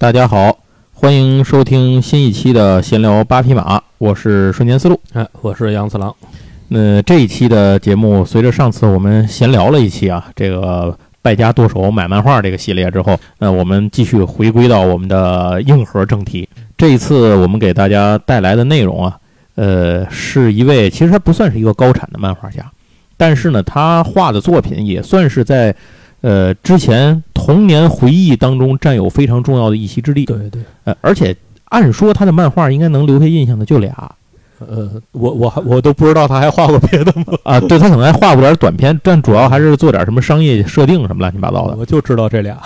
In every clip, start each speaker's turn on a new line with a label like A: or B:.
A: 大家好，欢迎收听新一期的闲聊八匹马，我是瞬间思路。
B: 哎，我是杨次郎。
A: 那这一期的节目，随着上次我们闲聊了一期啊，这个败家剁手买漫画这个系列之后，那我们继续回归到我们的硬核正题。这一次我们给大家带来的内容啊，呃，是一位其实他不算是一个高产的漫画家，但是呢，他画的作品也算是在呃之前童年回忆当中占有非常重要的一席之地。
B: 对对，
A: 呃，而且按说他的漫画应该能留下印象的就俩
B: 呃，我我还我都不知道他还画过别的吗？
A: 啊，对他可能还画过点短片，但主要还是做点什么商业设定什么乱七八糟的。
B: 我就知道这俩。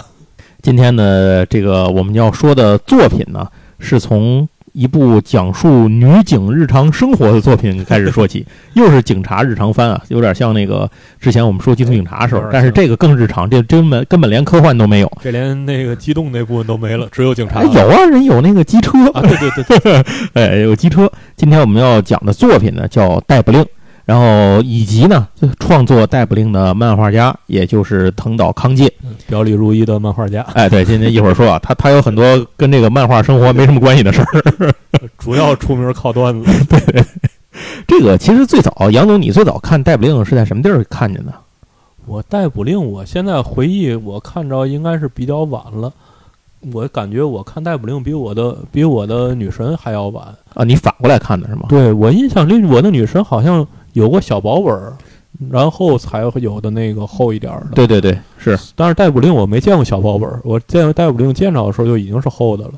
A: 今天呢，这个我们要说的作品呢，是从一部讲述女警日常生活的作品开始说起，又是警察日常番啊，有点像那个之前我们说《基层警察》的时候但是这个更日常，这根本根本连科幻都没有。
B: 这连那个机动那部分都没了，只有警察
A: 哎，有啊，人有那个机车
B: 啊！对对对对，
A: 哎，有机车。今天我们要讲的作品呢叫《逮捕令》，然后以及呢创作《逮捕令》的漫画家，也就是藤岛康介。
B: 表里如一的漫画家，
A: 哎，对，今天一会儿说啊，他他有很多跟这个漫画生活没什么关系的事儿。
B: 主要出名靠段子。
A: 对这个其实最早，杨总，你最早看《逮捕令》是在什么地儿看见的
B: 我逮捕令，我现在回忆，我看着应该是比较晚了。我感觉我看逮捕令比我的比我的女神还要晚。
A: 啊？你反过来看的是吗？
B: 对我印象里，我的女神好像有过小薄本儿，然后才会有的那个厚一点儿的。
A: 对对对，是
B: 但是逮捕令我没见过小薄本儿，我见过逮捕令见着的时候就已经是厚的了。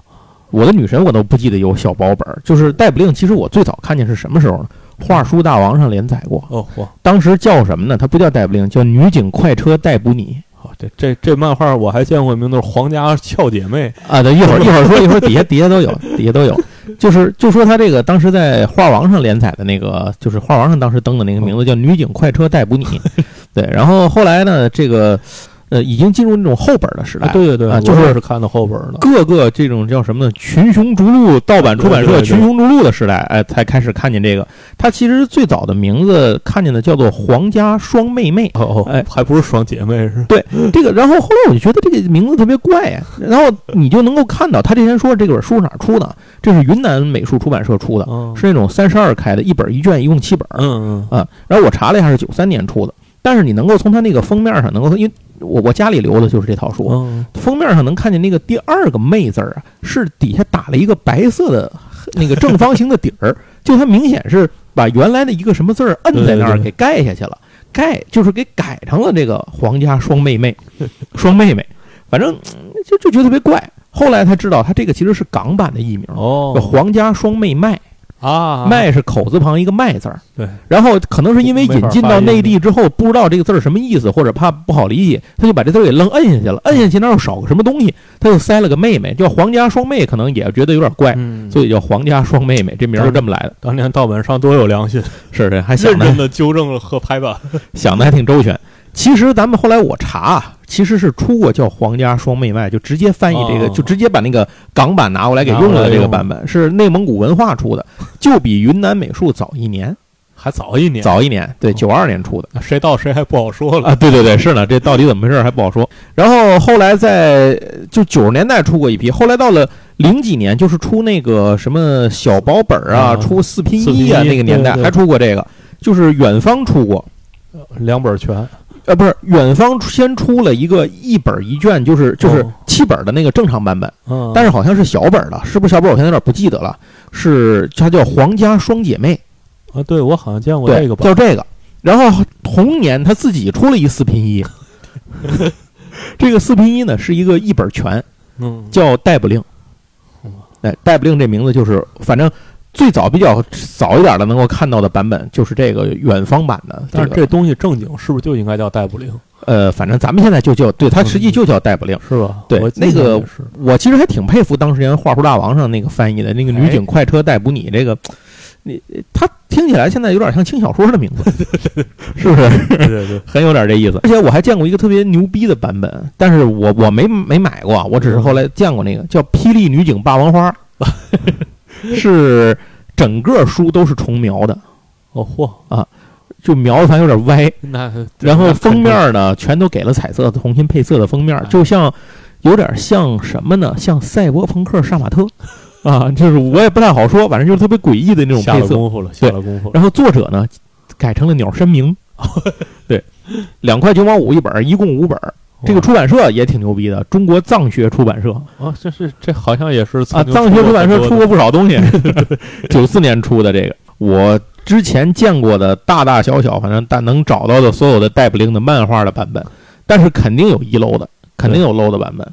A: 我的女神，我都不记得有小薄本儿。就是《逮捕令》，其实我最早看见是什么时候呢？画书大王上连载过，
B: 哦嚯，
A: 当时叫什么呢？它不叫逮捕令，叫女警快车逮捕你。
B: 哦，这这这漫画我还见过名字是皇家俏姐妹，
A: 啊，对，一会儿一会儿说，一会儿底下底下都有，底下都有，就是就说他这个当时在画王上连载的那个，就是画王上当时登的那个名字叫《女警快车逮捕你》，对，然后后来呢，这个呃已经进入那种后本的时代，
B: 啊，对对对，
A: 啊就是
B: 是看的后本的。
A: 各个这种叫什么呢？群雄逐鹿，盗版出版社群雄逐鹿的时代，哎，才开始看见这个。它其实最早的名字看见的叫做皇家双妹妹，
B: 哦哦，
A: 哎
B: 还不是双姐妹是？
A: 对这个，然后后来我就觉得这个名字特别怪呀、然后你就能够看到他之前说这本书哪儿出的，这是云南美术出版社出的，
B: 嗯
A: 是那种三十二开的，一本一卷，一共七本儿
B: 嗯嗯
A: 啊。然后我查了一下是九三年出的，但是你能够从它那个封面上能够，因为我我家里留的就是这套书，
B: 嗯，
A: 封面上能看见那个第二个“妹”字儿啊，是底下打了一个白色的那个正方形的底儿，就它明显是把原来的一个什么字儿摁在那儿给盖下去了，盖就是给改成了这个皇家双妹妹，双妹妹，反正嗯就就觉得特别怪。后来才知道，它这个其实是港版的译名，
B: 哦。
A: 叫，皇家双妹麦，
B: 啊，
A: 麦是口字旁一个麦字儿。
B: 对，
A: 然后可能是因为引进到内地之后，不知道这个字儿什么意思，或者怕不好理解，他就把这字儿给愣摁下去了。摁下去那儿又少个什么东西，他就塞了个妹妹，叫皇家双妹，可能也觉得有点怪，
B: 嗯，
A: 所以叫皇家双妹妹，这名儿就这么来的。
B: 当年盗版商多有良心，
A: 是的，还
B: 认真的纠正了和拍版。
A: 想的还挺周全。其实咱们后来我查啊，其实是出过叫皇家双妹麦，就直接翻译这个，
B: 哦
A: 就直接把那个港版拿过来给用了这个版本，是内蒙古文化出的，就比云南美术早一年，
B: 还早一年，
A: 早一年，对，
B: 哦
A: 九二年出的。
B: 谁到谁还不好说了。
A: 啊，对对对，是呢，这到底怎么回事还不好说。然后后来在就九十年代出过一批，后来到了零几年，就是出那个什么小薄本儿啊，
B: 啊
A: 出四拼一啊，那个年代还出过这个，就是远方出过。
B: 两本全，
A: 呃，不是，远方先出了一个一本一卷，就是就是
B: 哦
A: 七本的那个正常版本，
B: 嗯，
A: 但是好像是小本的，是不是小本？我现在有点不记得了。是它叫《皇家双姐妹
B: 啊，对我好像见》，过
A: 对
B: 这个，吧
A: 叫这个。然后同年他自己出了一四拼一，这个四拼一呢是一个一本全，
B: 嗯，
A: 叫《逮捕令》
B: 嗯。
A: 哎，《逮捕令》这名字就是，反正最早比较早一点的能够看到的版本就是这个远方版的、这个。
B: 但是这东西正经是不是就应该叫逮捕令？
A: 呃，反正咱们现在就叫对它实际就叫逮捕令。
B: 是吧？
A: 对那个我其实还挺佩服当时年《画书大王》上那个翻译的那个“女警快车逮捕你”这个，你他听起来现在有点像轻小说的名字，是不是？
B: 对对对，
A: 很有点这意思。而且我还见过一个特别牛逼的版本，但是我我没没买过，我只是后来见过那个叫《霹雳女警霸王花》，是整个书都是重描的，
B: 哦嚯啊，
A: 就描的反正有点歪。
B: 那
A: 然后封面呢，全都给了彩色的重新配色的封面，
B: 哎
A: 就像有点像什么呢？像赛博朋克杀马特啊，就是我也不太好说，反正就是特别诡异的那种
B: 下
A: 配色。
B: 了功夫了，下了功夫。
A: 然后作者呢改成了鸟山明，对，两块九毛五一本，一共五本。这个出版社也挺牛逼的，中国藏学出版社。
B: 啊，这是这好像也是
A: 啊，藏学出版社出
B: 过
A: 过不少东西，九四年出的这个，我之前见过的大大小小，反正但能找到的所有的戴布灵的漫画的版本，但是肯定有遗漏的，肯定有漏的版本。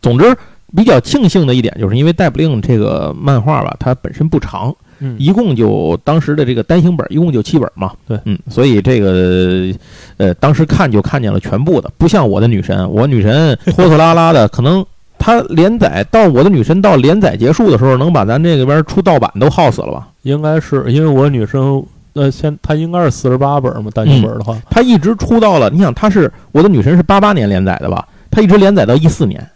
A: 总之，比较庆幸的一点，就是因为逮捕令这个漫画吧，它本身不长，
B: 嗯
A: 一共就当时的这个单行本一共就七本嘛。
B: 对
A: 嗯，所以这个呃，当时看就看见了全部的，不像我的女神，我女神拖拖拉拉的，可能她连载到我的女神到连载结束的时候，能把咱这个边出盗版都耗死了吧？
B: 应该是因为我女生呃，现她应该是四十八本嘛，单行本的话，
A: 她一直出到了，你想她是我的女神是八八年连载的吧？她一直连载到一四年。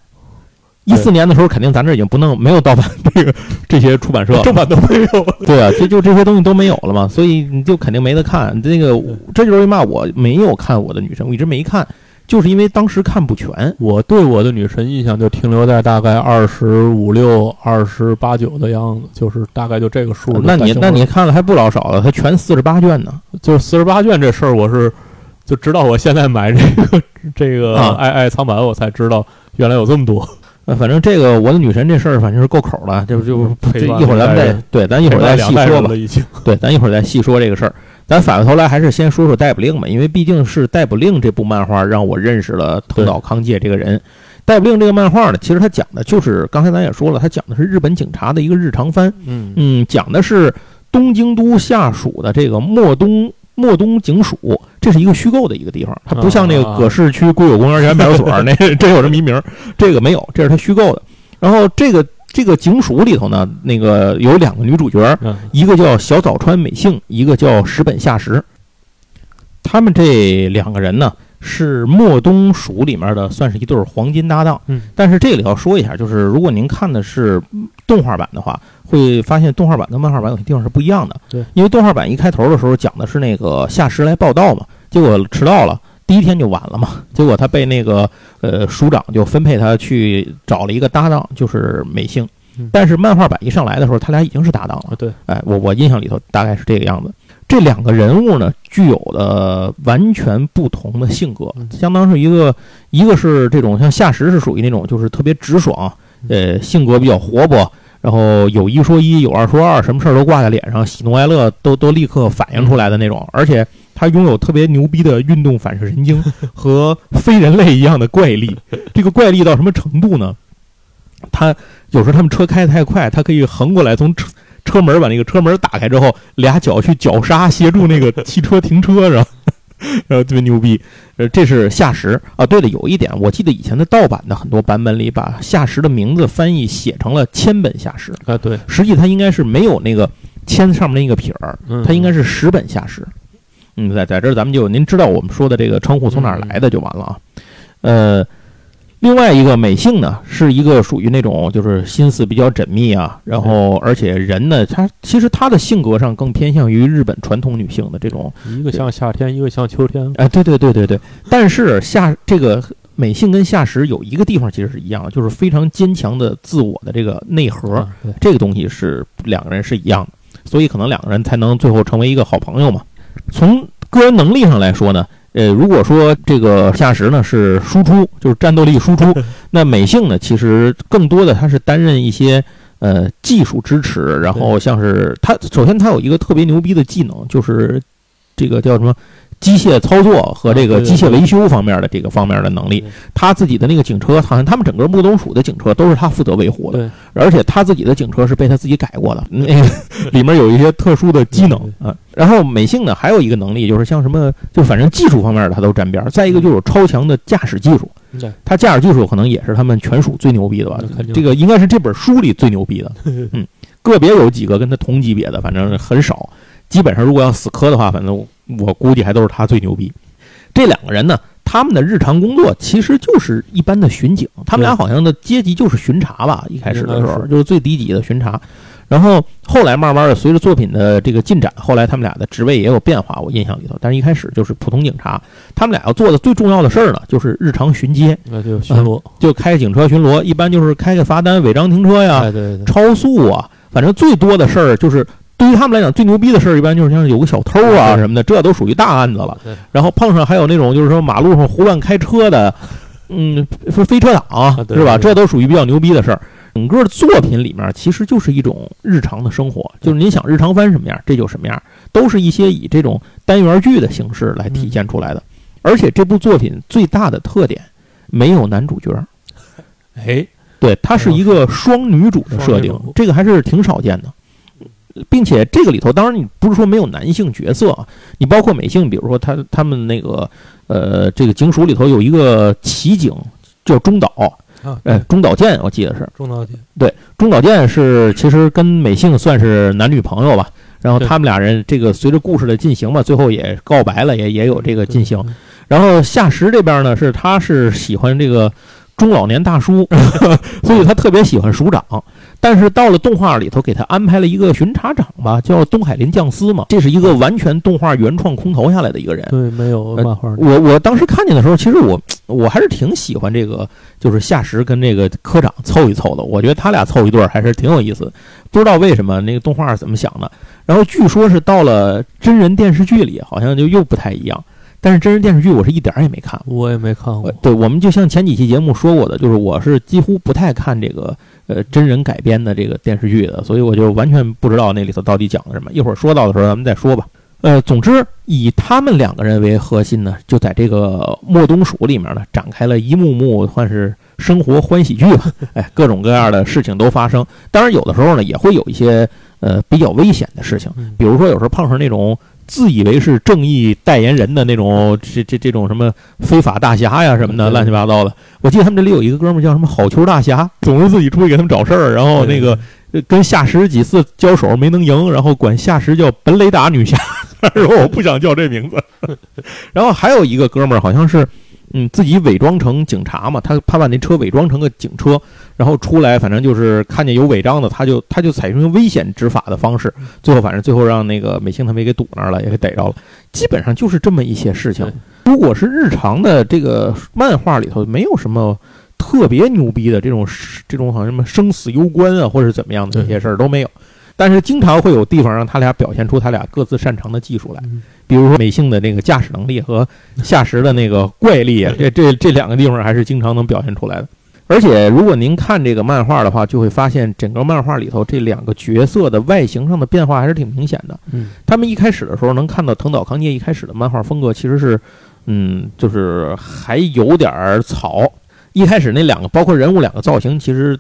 A: 一四年的时候，肯定咱这已经不弄没有盗版这个这些出版社，
B: 正版都没有。
A: 对啊，这就这些东西都没有了嘛，所以你就肯定没得看。这个这就是为嘛我没有看我的女神，我一直没看，就是因为当时看不全。
B: 我对我的女神印象就停留在大概二十五六、二十八九的样子，就是大概就这个数的
A: 那你。那你看了还不老少了，它全四十八卷呢。
B: 就是四十八卷这事儿，我是就直到我现在买这个这个
A: 啊
B: 爱爱藏版，我才知道原来有这么多。
A: 呃，反正这个我的女神这事儿，反正是够口了，就就这
B: 陪伴
A: 一会儿咱们再对，咱一会儿再细说吧。对，咱一会儿再细说这个事儿。咱反过头来还是先说说逮捕令吧，因为毕竟是逮捕令这部漫画让我认识了藤岛康介这个人。逮捕令这个漫画呢，其实它讲的就是刚才咱也说了，它讲的是日本警察的一个日常番。
B: 嗯
A: 嗯，讲的是东京都下属的这个莫东莫东警署，这是一个虚构的一个地方，它不像那个
B: 啊
A: 葛市区归有公园前派出所 那真有这么一名，这个没有，这是它虚构的。然后这个这个警署里头呢，那个有两个女主角，
B: 嗯
A: 一个叫小早川美幸，一个叫石本夏实。他们这两个人呢，是莫东署里面的，算是一对儿黄金搭档。
B: 嗯，
A: 但是这里要说一下，就是如果您看的是动画版的话，会发现动画版跟漫画版有些地方是不一样的。
B: 对，
A: 因为动画版一开头的时候讲的是那个夏实来报道嘛，结果迟到了。第一天就晚了嘛，结果他被那个呃署长就分配他去找了一个搭档，就是美幸
B: 嗯。
A: 但是漫画版一上来的时候，他俩已经是搭档了
B: 啊。对，
A: 哎，我我印象里头大概是这个样子。这两个人物呢，具有的完全不同的性格，
B: 嗯
A: 相当是一个，一个是这种像夏实是属于那种就是特别直爽，呃，性格比较活泼，然后有一说一，有二说二，什么事儿都挂在脸上，喜怒哀乐都都立刻反映出来的那种，而且他拥有特别牛逼的运动反射神经 和非人类一样的怪力。这个怪力到什么程度呢？他有时候他们车开得太快，他可以横过来从车车门把那个车门打开之后，俩脚去绞杀，协助那个汽车停车，然后然后特别牛逼。呃，这是夏实啊。对了，有一点，我记得以前的盗版的很多版本里，把夏实的名字翻译写成了千本夏实，
B: 啊对，
A: 实际它应该是没有那个千上面那个撇儿，
B: 嗯
A: 它应该是十本夏实。嗯，在在这儿咱们就您知道我们说的这个称呼从哪儿来的就完了啊。呃，另外一个美性呢，是一个属于那种就是心思比较缜密啊，然后而且人呢，他其实他的性格上更偏向于日本传统女性的这种，
B: 一个像夏天，一个像秋天。
A: 哎，对对对对对。但是夏这个美性跟夏实有一个地方其实是一样的，就是非常坚强的自我的这个内核。
B: 啊，
A: 这个东西是两个人是一样的，所以可能两个人才能最后成为一个好朋友嘛。从个人能力上来说呢，呃，如果说这个夏实呢是输出，就是战斗力输出，那美幸呢其实更多的他是担任一些呃技术支持，然后像是他首先他有一个特别牛逼的技能，就是这个叫什么机械操作和这个机械维修方面的这个方面的能力。他自己的那个警车，好像他们整个木东署的警车都是他负责维护的，而且他自己的警车是被他自己改过的，那个 里面有一些特殊的机能啊。然后美信呢，还有一个能力就是像什么，就反正技术方面的他都沾边儿。再一个就是有超强的驾驶技术，他驾驶技术可能也是他们全属最牛逼的吧这个应该是这本书里最牛逼的，嗯，个别有几个跟他同级别的，反正很少。基本上如果要死磕的话，反正我我估计还都是他最牛逼。这两个人呢，他们的日常工作其实就是一般的巡警，他们俩好像的阶级就是巡查吧，一开始的时候
B: 是
A: 就是最低级的巡查。然后后来慢慢的随着作品的这个进展，后来他们俩的职位也有变化，我印象里头。但是一开始就是普通警察，他们俩要做的最重要的事儿呢，就是日常巡街，
B: 那就巡逻，
A: 就开警车巡逻，一般就是开个罚单、违章停车呀、超速啊，反正最多的事儿就是对于他们来讲最牛逼的事儿，一般就是像有个小偷啊什么的，这都属于大案子了。然后碰上还有那种就是说马路上胡乱开车的，嗯，说飞车党、
B: 对
A: 是吧？这都属于比较牛逼的事儿。整个作品里面其实就是一种日常的生活，就是您想日常翻什么样，这就什么样，都是一些以这种单元剧的形式来体现出来的。而且这部作品最大的特点没有男主角，
B: 哎，
A: 对，它是一个双女主的设定这个还是挺少见的。并且这个里头，当然你不是说没有男性角色啊，你包括美性，比如说他他们那个呃，这个警署里头有一个骑警叫中岛，
B: 啊，
A: 哎，中岛健，我记得是
B: 中岛健，对，
A: 中岛健是其实跟美幸算是男女朋友吧。然后他们俩人这个随着故事的进行嘛，最后也告白了，也也有这个进行。然后夏实这边呢，是他是喜欢这个中老年大叔，所以他特别喜欢署长。但是到了动画里头，给他安排了一个巡查长吧，叫东海林将司嘛，这是一个完全动画原创空投下来的一个人。
B: 对，没有
A: 呃
B: 漫画的，
A: 我我当时看见的时候，其实我我还是挺喜欢这个，就是夏实跟这个科长凑一凑的。我觉得他俩凑一对儿还是挺有意思的。不知道为什么那个动画是怎么想的。然后据说是到了真人电视剧里，好像就又不太一样。但是真人电视剧我是一点儿也没看。
B: 我也没看过，
A: 呃对，我们就像前几期节目说过的，就是我是几乎不太看这个呃真人改编的这个电视剧的，所以我就完全不知道那里头到底讲的什么。一会儿说到的时候咱们再说吧。呃，总之以他们两个人为核心呢，就在这个莫东署里面呢，展开了一幕幕算是生活欢喜剧吧。哎，各种各样的事情都发生。当然，有的时候呢，也会有一些呃比较危险的事情，
B: 嗯
A: 比如说有时候碰上那种自以为是正义代言人的那种这这这种什么非法大侠呀什么的乱七八糟的。我记得他们这里有一个哥们儿叫什么好球大侠，总是自己出去给他们找事儿，然后那个呃跟夏石几次交手没能赢，然后管夏石叫本雷达女侠，说我不想叫这名字。然后还有一个哥们儿好像是。嗯，自己伪装成警察嘛，他他把那车伪装成个警车，然后出来，反正就是看见有违章的，他就他就采用危险执法的方式，最后反正最后让那个美星他们也给堵那儿了，也给逮着了。基本上就是这么一些事情。如果是日常的这个漫画里头，没有什么特别牛逼的这种这种好像什么生死攸关啊，或者怎么样的这些事儿都没有。但是经常会有地方让他俩表现出他俩各自擅长的技术来，
B: 嗯
A: 比如说美幸的那个驾驶能力和夏实的那个怪力 啊，这这这两个地方还是经常能表现出来的。而且，如果您看这个漫画的话，就会发现整个漫画里头这两个角色的外形上的变化还是挺明显的。
B: 嗯，
A: 他们一开始的时候能看到藤岛康介一开始的漫画风格其实是，嗯，就是还有点儿草。一开始那两个，包括人物两个造型，其实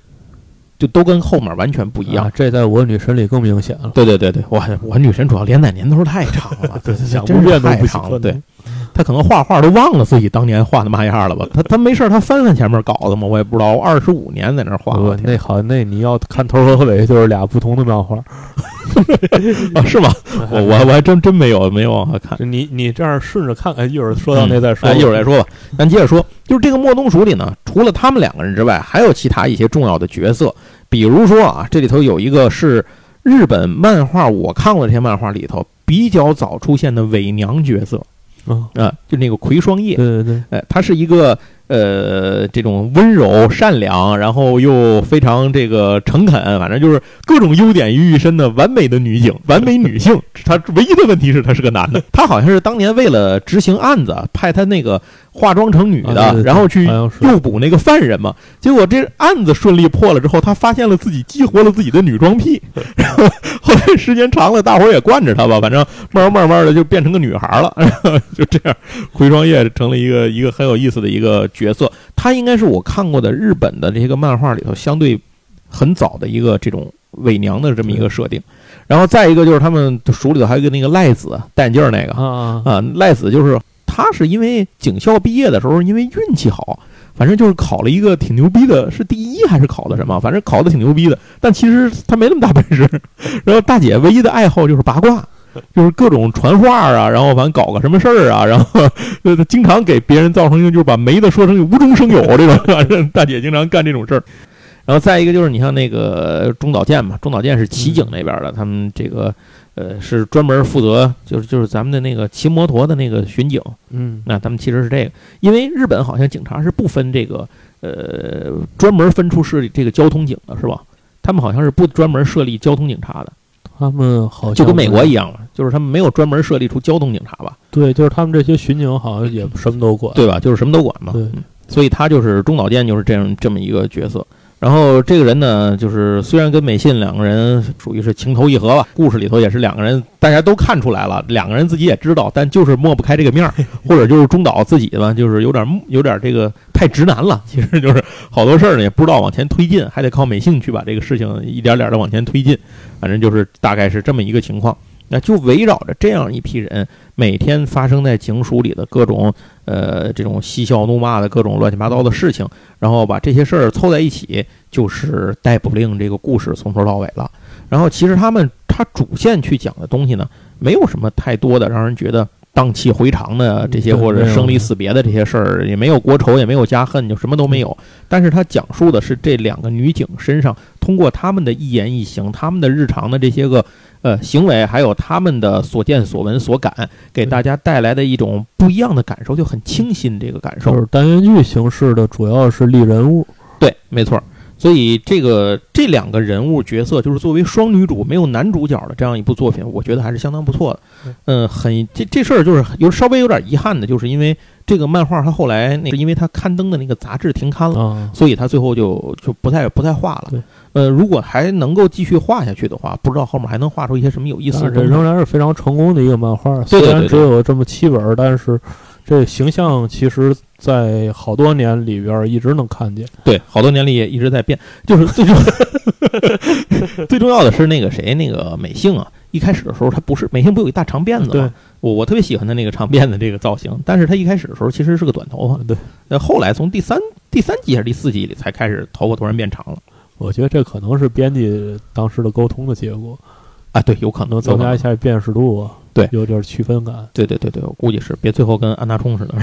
A: 就都跟后面完全不一样。
B: 啊这在我女神里更明显了，
A: 对对对对，我我女神主要连载年头太长了，对，
B: 想
A: 真是
B: 不变都不
A: 太长了。对
B: 可能，
A: 她可能画画都忘了自己当年画的嘛样了吧？他他没事他，翻翻前面稿子嘛，我也不知道。二十五年在那画，
B: 那好，那你要看头和尾就是俩不同的漫画。
A: 啊是吗？我我我还真真没有没有往下看。
B: 你你这样顺着看，看，一会儿说到那再说
A: 一会儿再说吧。咱接着说，就是这个莫东署里呢，除了他们两个人之外，还有其他一些重要的角色，比如说啊，这里头有一个是日本漫画，我看过这些漫画里头比较早出现的伪娘角色
B: 啊，
A: 啊，就那个葵霜叶，
B: 对对对，
A: 哎，它是一个呃这种温柔善良，然后又非常这个诚恳，反正就是各种优点于一身的完美的女警，完美女性。她唯一的问题是她是个男的，她好像是当年为了执行案子，派她那个化妆成女的，
B: 啊对对对
A: 然后去诱捕那个犯人嘛。结果这案子顺利破了之后，她发现了自己激活了自己的女装癖，然后后来时间长了，大伙儿也惯着她吧，反正慢慢慢慢的就变成个女孩了，然 后就这样，回双叶成了一个一个很有意思的一个角色。他应该是我看过的日本的这些个漫画里头相对很早的一个这种伪娘的这么一个设定。然后再一个就是他们署里头还有一个那个赖子戴眼镜儿那个啊，赖子就是他是因为警校毕业的时候因为运气好。反正就是考了一个挺牛逼的，是第一还是考的什么？反正考的挺牛逼的，但其实他没那么大本事。然后大姐唯一的爱好就是八卦，就是各种传话啊，然后反正搞个什么事儿啊，然后呃经常给别人造成一个就是把没的说成无中生有这种，大姐经常干这种事儿。然后再一个就是你像那个中岛健嘛，中岛健是骑警那边的，他们这个呃是专门负责就是就是咱们的那个骑摩托的那个巡警，
B: 嗯
A: 那他们其实是这个，因为日本好像警察是不分这个呃专门分出是这个交通警的是吧？他们好像是不专门设立交通警察的，
B: 他们好像
A: 就跟美国一
B: 样，
A: 样嘛，就是他们没有专门设立出交通警察吧，
B: 对，就是他们这些巡警好像也什么都管，
A: 对吧？就是什么都管嘛。
B: 对
A: 嗯所以他就是中岛健就是这样这么一个角色。然后这个人呢，就是虽然跟美信两个人属于是情投意合吧，故事里头也是两个人，大家都看出来了，两个人自己也知道，但就是抹不开这个面儿，或者就是中岛自己吧，就是有点有点这个太直男了，其实就是好多事儿呢也不知道往前推进，还得靠美信去把这个事情一点点的往前推进，反正就是大概是这么一个情况。那就围绕着这样一批人，每天发生在警署里的各种呃这种嬉笑怒骂的各种乱七八糟的事情，然后把这些事儿凑在一起，就是逮捕令这个故事从头到尾了。然后其实他们他主线去讲的东西呢，没有什么太多的让人觉得荡气回肠的这些或者生离死别的这些事儿，也没有国仇，也没有家恨，就什么都没有。但是他讲述的是这两个女警身上通过他们的一言一行，他们的日常的这些个呃行为，还有他们的所见所闻所感，给大家带来的一种不一样的感受，就很清新这个感受
B: 就。是单元剧形式的，主要是立人物，
A: 对，没错儿。所以这个这两个人物角色，就是作为双女主没有男主角的这样一部作品，我觉得还是相当不错的。嗯，很这这事儿就是有稍微有点遗憾的，就是因为这个漫画它后来那个，因为它刊登的那个杂志停刊了。
B: 啊，
A: 所以他最后就就不再不再画了
B: 对。
A: 呃，如果还能够继续画下去的话，不知道后面还能画出一些什么有意思的
B: 但是这。仍然是非常成功的一个漫画，虽然只有这么七本，但是这形象其实在好多年里边儿一直能看见。
A: 对，好多年里也一直在变，就是最重 最重要的是那个谁，那个美幸啊，一开始的时候他不是美幸不有一大长辫子
B: 对
A: 吗？我我特别喜欢他那个长辫子这个造型，但是他一开始的时候其实是个短头发，
B: 对，
A: 那后来从第三第三集还是第四集里才开始头发突然变长了
B: 我觉得这可能是编辑当时的沟通的结果，
A: 啊，对，有可能
B: 能增加一下辨识度啊，
A: 对
B: 有点区分感。
A: 对对对对，我估计是，别最后跟安大冲似的。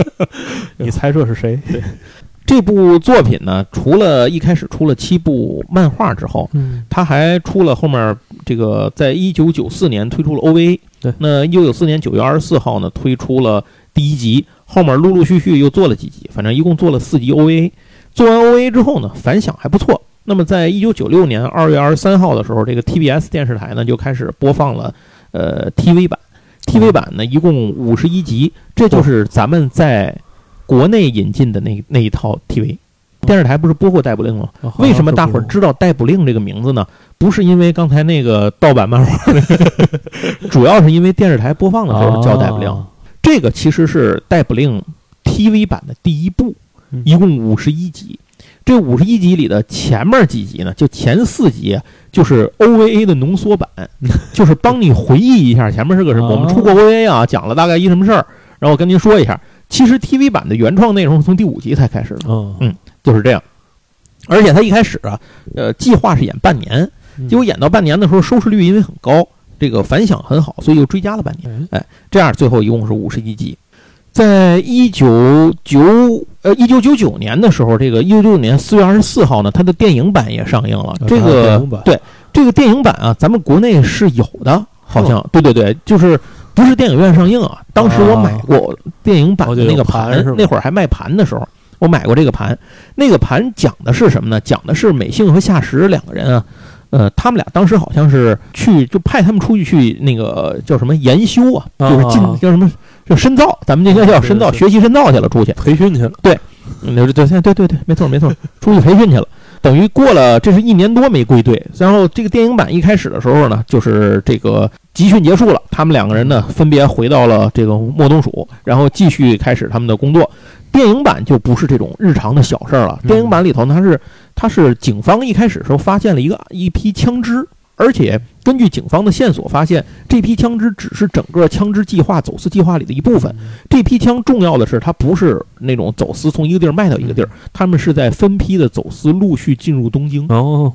B: 你猜这是谁？
A: 这部作品呢，除了一开始出了七部漫画之后，
B: 嗯，
A: 他还出了后面这个，在一九九四年推出了 OVA。
B: 对
A: 那一九九四年九月二十四号呢，推出了第一集，后面陆陆续续又做了几集，反正一共做了四集 OVA。做完 OVA 之后呢，反响还不错。那么在一九九六年二月二十三号的时候，这个 TBS 电视台呢就开始播放了呃 TV 版。TV 版呢一共五十一集，这就是咱们在国内引进的那那一套 TV。电视台不是播过《逮捕令》吗？
B: 啊
A: 为什么大伙儿知道《逮捕令》这个名字呢？不是因为刚才那个盗版漫画，主要是因为电视台播放的时候叫《逮捕令》。
B: 啊
A: 这个其实是《逮捕令》TV 版的第一部
B: 嗯，
A: 一共五十一集。这五十一集里的前面几集呢，就前四集啊就是 OVA 的浓缩版，就是帮你回忆一下前面是个什么。
B: 哦
A: 我们出过 OVA 啊，讲了大概一什么事儿，然后我跟您说一下。其实 TV 版的原创内容是从第五集才开始的。
B: 嗯
A: 嗯就是这样。而且他一开始啊，呃，计划是演半年，
B: 嗯
A: 结果演到半年的时候，收视率因为很高，这个反响很好，所以又追加了半年。
B: 哎
A: 这样最后一共是五十一集。在一九九呃一九九九年的时候，这个一九九九年四月二十四号呢，它的电影版也上映了。这个对这个电影版啊，咱们国内是有的，好像对对对，就是不是电影院上映啊。当时我买过电影版的那个盘
B: 盘，
A: 那会儿还卖盘的时候，我买过这个盘。那个盘讲的是什么呢？讲的是美幸和夏实两个人啊，呃，他们俩当时好像是去就派他们出去去那个叫什么研修啊，就是进
B: 啊
A: 叫什么就深造，咱们这应该叫深造，学习深造去了，出去。
B: 培训去了，
A: 嗯，对对对对对，没错没错，出去培训去了。等于过了，这是一年多没归队。然后这个电影版一开始的时候呢，就是这个集训结束了，他们两个人呢分别回到了这个莫东署，然后继续开始他们的工作。电影版就不是这种日常的小事儿了。
B: 嗯
A: 电影版里头呢，它是它是警方一开始的时候发现了一个一批枪支，而且根据警方的线索发现，这批枪支只是整个枪支计划走私计划里的一部分。这批枪重要的是，它不是那种走私从一个地儿卖到一个地儿，他们是在分批的走私，陆续进入东京，
B: 哦，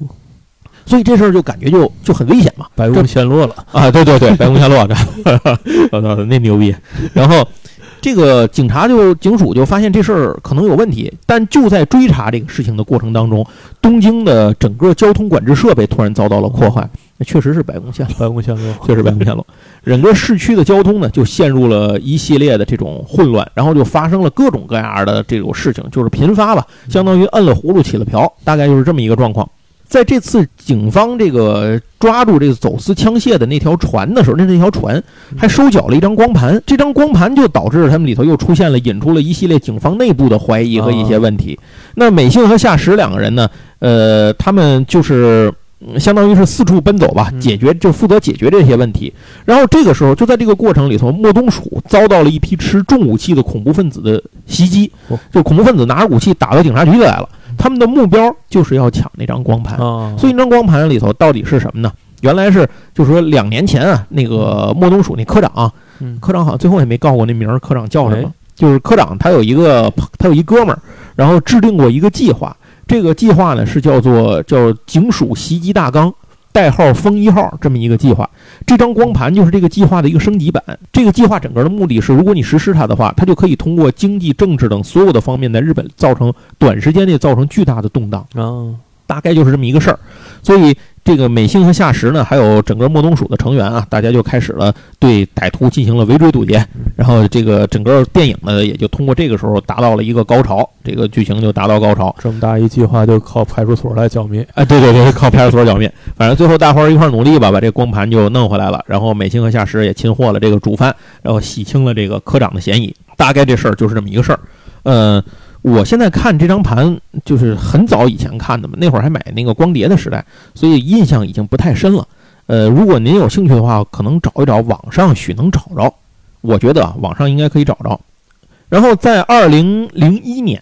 A: 所以这事儿就感觉就就很危险嘛。
B: 白宫陷落了，
A: 啊，对对对，白宫陷落的，那牛逼。然后这个警察就警署就发现这事儿可能有问题，但就在追查这个事情的过程当中，东京的整个交通管制设备突然遭到了破坏，那确实是白宫陷落。
B: 白宫陷落，
A: 确实白宫陷落，整个市区的交通呢就陷入了一系列的这种混乱，然后就发生了各种各样的这种事情，就是频发吧，相当于摁了葫芦起了瓢，大概就是这么一个状况。在这次警方这个抓住这个走私枪械的那条船的时候，那那条船还收缴了一张光盘，这张光盘就导致他们里头又出现了引出了一系列警方内部的怀疑和一些问题。那美幸和夏实两个人呢，呃，他们就是。嗯相当于是四处奔走吧，
B: 嗯
A: 解决就负责解决这些问题。然后这个时候，就在这个过程里头，莫东署遭到了一批持重武器的恐怖分子的袭击
B: 哦，
A: 就恐怖分子拿着武器打到警察局里来了。他们的目标就是要抢那张光盘。
B: 啊，
A: 所以那张光盘里头到底是什么呢？原来是就是说两年前啊，那个莫东署那科长科长好像最后也没告诉我那名儿，科长叫什么
B: 哎？
A: 就是科长他有一个他有一哥们儿，然后制定过一个计划，这个计划呢是叫做叫警署袭击大纲。代号“风一号”这么一个计划，这张光盘就是这个计划的一个升级版。这个计划整个的目的是，如果你实施它的话，它就可以通过经济、政治等所有的方面，在日本造成短时间内造成巨大的动荡。
B: 啊，
A: 大概就是这么一个事儿。所以这个美幸和夏实呢，还有整个莫东署的成员啊，大家就开始了对歹徒进行了围追堵截，然后这个整个电影呢，也就通过这个时候达到了一个高潮，这个剧情就达到高潮。
B: 这么大一计划就靠派出所来剿灭，
A: 哎，对对对，靠派出所剿灭。反正最后大伙儿一块儿努力吧，把这光盘就弄回来了。然后美幸和夏实也擒获了这个主犯，然后洗清了这个科长的嫌疑。大概这事儿就是这么一个事儿。呃，我现在看这张盘就是很早以前看的嘛，那会儿还买那个光碟的时代，所以印象已经不太深了。呃，如果您有兴趣的话，可能找一找，网上许能找着。我觉得啊，网上应该可以找着。然后在二零零一年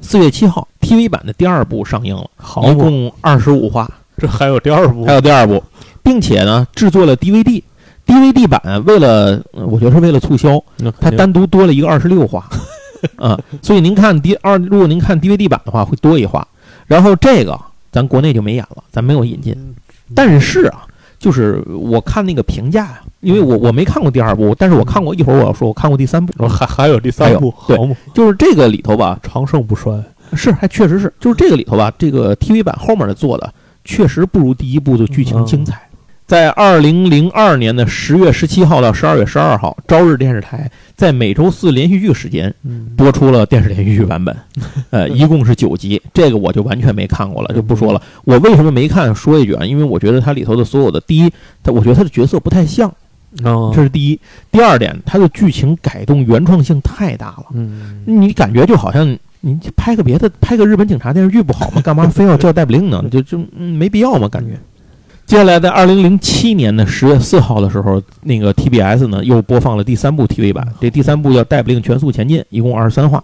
A: 四月七号，TV 版的第二部上映了，
B: 好，
A: 一共二十五话，
B: 这还有第二部
A: 还，有第二部，并且呢制作了 DVD。DVD 版为了，呃我觉得是为了促销，它单独多了一个二十六话，啊，所以您看第二，如果您看 DVD 版的话，会多一话。然后这个咱国内就没演了，咱没有引进。但是啊，就是我看那个评价呀、因为我我没看过第二部，但是我看过，一会儿我要说我看过第三部，
B: 还还有第三部，
A: 对，就是这个里头吧，
B: 长盛不衰，
A: 是还确实是，就是这个里头吧，这个 TV 版后面的做的确实不如第一部的剧情精彩。在二零零二年的十月十七号到十二月十二号，朝日电视台在每周四连续剧时间
B: 嗯，
A: 播出了电视连续剧版本，呃，一共是九集，这个我就完全没看过了，就不说了。我为什么没看？说一句啊，因为我觉得它里头的所有的第一，它我觉得它的角色不太像，
B: 啊，
A: 这是第一。第二点，它的剧情改动原创性太大了，
B: 嗯，
A: 你感觉就好像你拍个别的，拍个日本警察电视剧不好吗？干嘛非要叫逮捕令呢？就就嗯没必要嘛，感觉。接下来，在二零零七年的十月四号的时候，那个 TBS 呢又播放了第三部 TV 版。这第三部叫《逮捕令：全速前进》，一共二十三话。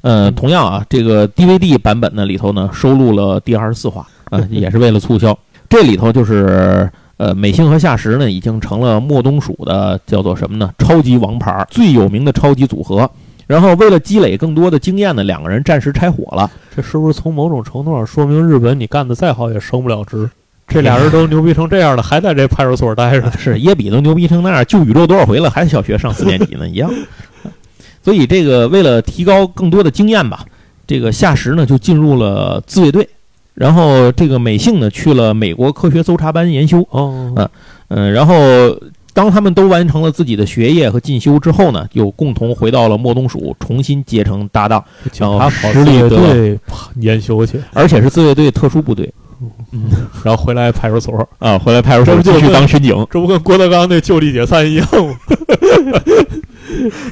A: 呃，
B: 嗯
A: 同样啊，这个 DVD 版本呢里头呢收录了第二十四话，啊、也是为了促销。这里头就是呃，美幸和夏实呢已经成了莫东署的叫做什么呢？超级王牌儿，最有名的超级组合。然后为了积累更多的经验呢，两个人暂时拆伙了。
B: 这是不是从某种程度上说明日本你干的再好也升不了职？这俩人都牛逼成这样了，还在这派出所待着，
A: 是野比都牛逼成那样，救宇宙多少回了，还小学上四年级呢，一样。所以这个为了提高更多的经验吧，这个夏实呢就进入了自卫队，然后这个美幸呢去了美国科学搜查班研修，
B: 哦，
A: 嗯嗯，然后当他们都完成了自己的学业和进修之后呢，又共同回到了莫东署，重新结成搭档，
B: 警察跑
A: 实力
B: 队研修去，
A: 而且是自卫队特殊部队
B: 然后回来派出所，
A: 啊，回来派出所继续当巡警。
B: 这不跟郭德纲那就地解散一样吗？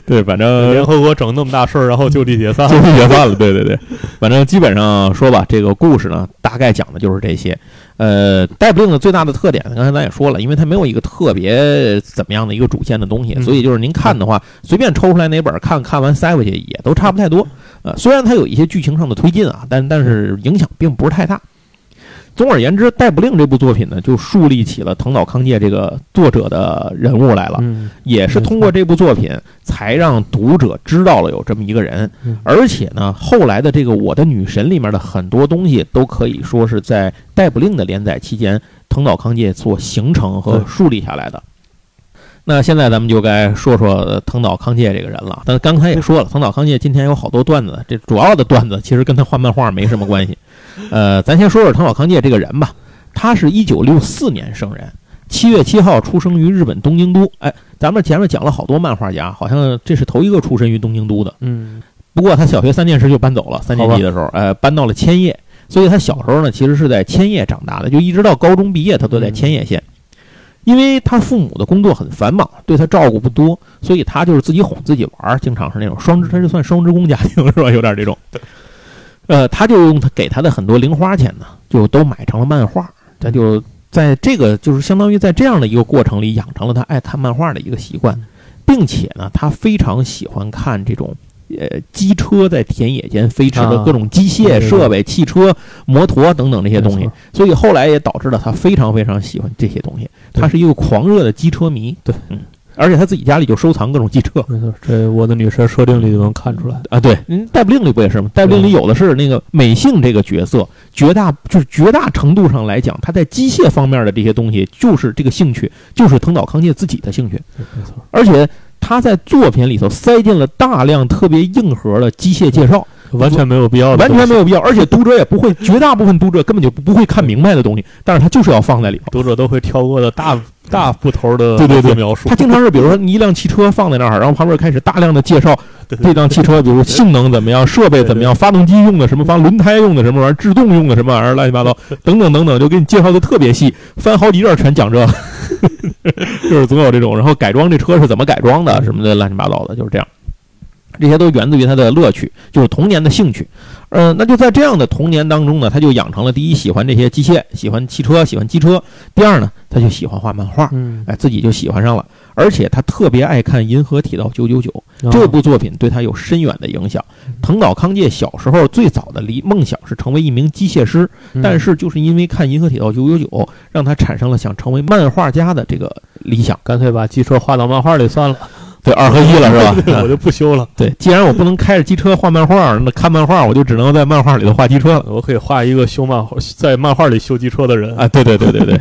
A: 对，反正
B: 联合国整那么大事儿，然后就地解散
A: 就，地解散了。对对对，反正基本上说吧，这个故事呢，大概讲的就是这些。呃，逮捕令的最大的特点，刚才咱也说了，因为它没有一个特别怎么样的一个主线的东西，
B: 嗯
A: 所以就是您看的话，随便抽出来哪本看看完塞回去也都差不太多。呃，虽然它有一些剧情上的推进啊，但但是影响并不是太大。总而言之，《逮捕令》这部作品呢，就树立起了藤岛康介这个作者的人物来了。
B: 嗯，
A: 也是通过这部作品，才让读者知道了有这么一个人
B: 嗯。
A: 而且呢，后来的这个《我的女神》里面的很多东西，都可以说是在《逮捕令》的连载期间，藤岛康介所形成和树立下来的。那现在咱们就该说说呃藤岛康介这个人了。但刚才也说了，藤岛康介今天有好多段子，这主要的段子其实跟他画漫画没什么关系。呃，咱先说说藤岛康介这个人吧。他是一九六四年生人，七月七号出生于日本东京都。哎，咱们前面讲了好多漫画家，好像这是头一个出身于东京都的。
B: 嗯，
A: 不过他小学三年时就搬走了，三年级的时候，呃，搬到了千叶，所以他小时候呢，其实是在千叶长大的，就一直到高中毕业，他都在千叶县。因为他父母的工作很繁忙，对他照顾不多，所以他就是自己哄自己玩儿，经常是那种双职，他就算双职工家庭是吧？有点这种。呃，他就用他给他的很多零花钱呢，就都买成了漫画，他就在这个就是相当于在这样的一个过程里，养成了他爱看漫画的一个习惯，并且呢，他非常喜欢看这种呃机车在田野间飞驰的
B: 啊
A: 各种机械设备、汽车、摩托等等这些东西，所以后来也导致了他非常非常喜欢这些东西。他是一个狂热的机车迷，
B: 对，
A: 嗯，而且他自己家里就收藏各种机车。
B: 没错，这我的女神设定里就能看出来。
A: 啊，对，嗯，逮捕令里不也是吗？逮捕令里有的是那个美幸这个角色，绝大就是绝大程度上来讲，他在机械方面的这些东西，就是这个兴趣，就是藤岛康介自己的兴趣，
B: 没错，
A: 而且他在作品里头塞进了大量特别硬核的机械介绍，
B: 完全没有必要的，
A: 完全没有必要，而且读者也不会，绝大部分读者根本就不会看明白的东西，但是他就是要放在里头。
B: 读者都会跳过的大大部头的
A: 对对对
B: 描述
A: 他。经常是，比如说你一辆汽车放在那儿，然后旁边开始大量的介绍这辆汽车，比如性能怎么样，设备怎么样，发动机用的什么，发轮胎用的什么玩意儿，制动用的什么玩意儿，乱七八糟，等等等等，就给你介绍的特别细，翻好几页全讲这，就是总有这种，然后改装这车是怎么改装的，什么的乱七八糟的，就是这样。这些都源自于他的乐趣，就是童年的兴趣。呃，那就在这样的童年当中呢，他就养成了第一喜欢这些机械，喜欢汽车，喜欢机车；第二呢，他就喜欢画漫画。
B: 嗯，
A: 哎，自己就喜欢上了，而且他特别爱看《银河铁道999》
B: 啊
A: 这部作品，对他有深远的影响。藤岛康介小时候最早的理梦想是成为一名机械师，
B: 嗯
A: 但是就是因为看《银河铁道999》，让他产生了想成为漫画家的这个理想。
B: 干脆把机车画到漫画里算了，
A: 对，二合一了是吧？
B: 我就不修了，
A: 对，既然我不能开着机车画漫画，那看漫画我就只能在漫画里头画机车了。
B: 我可以画一个修漫画在漫画里修机车的人
A: 啊，对对对对对，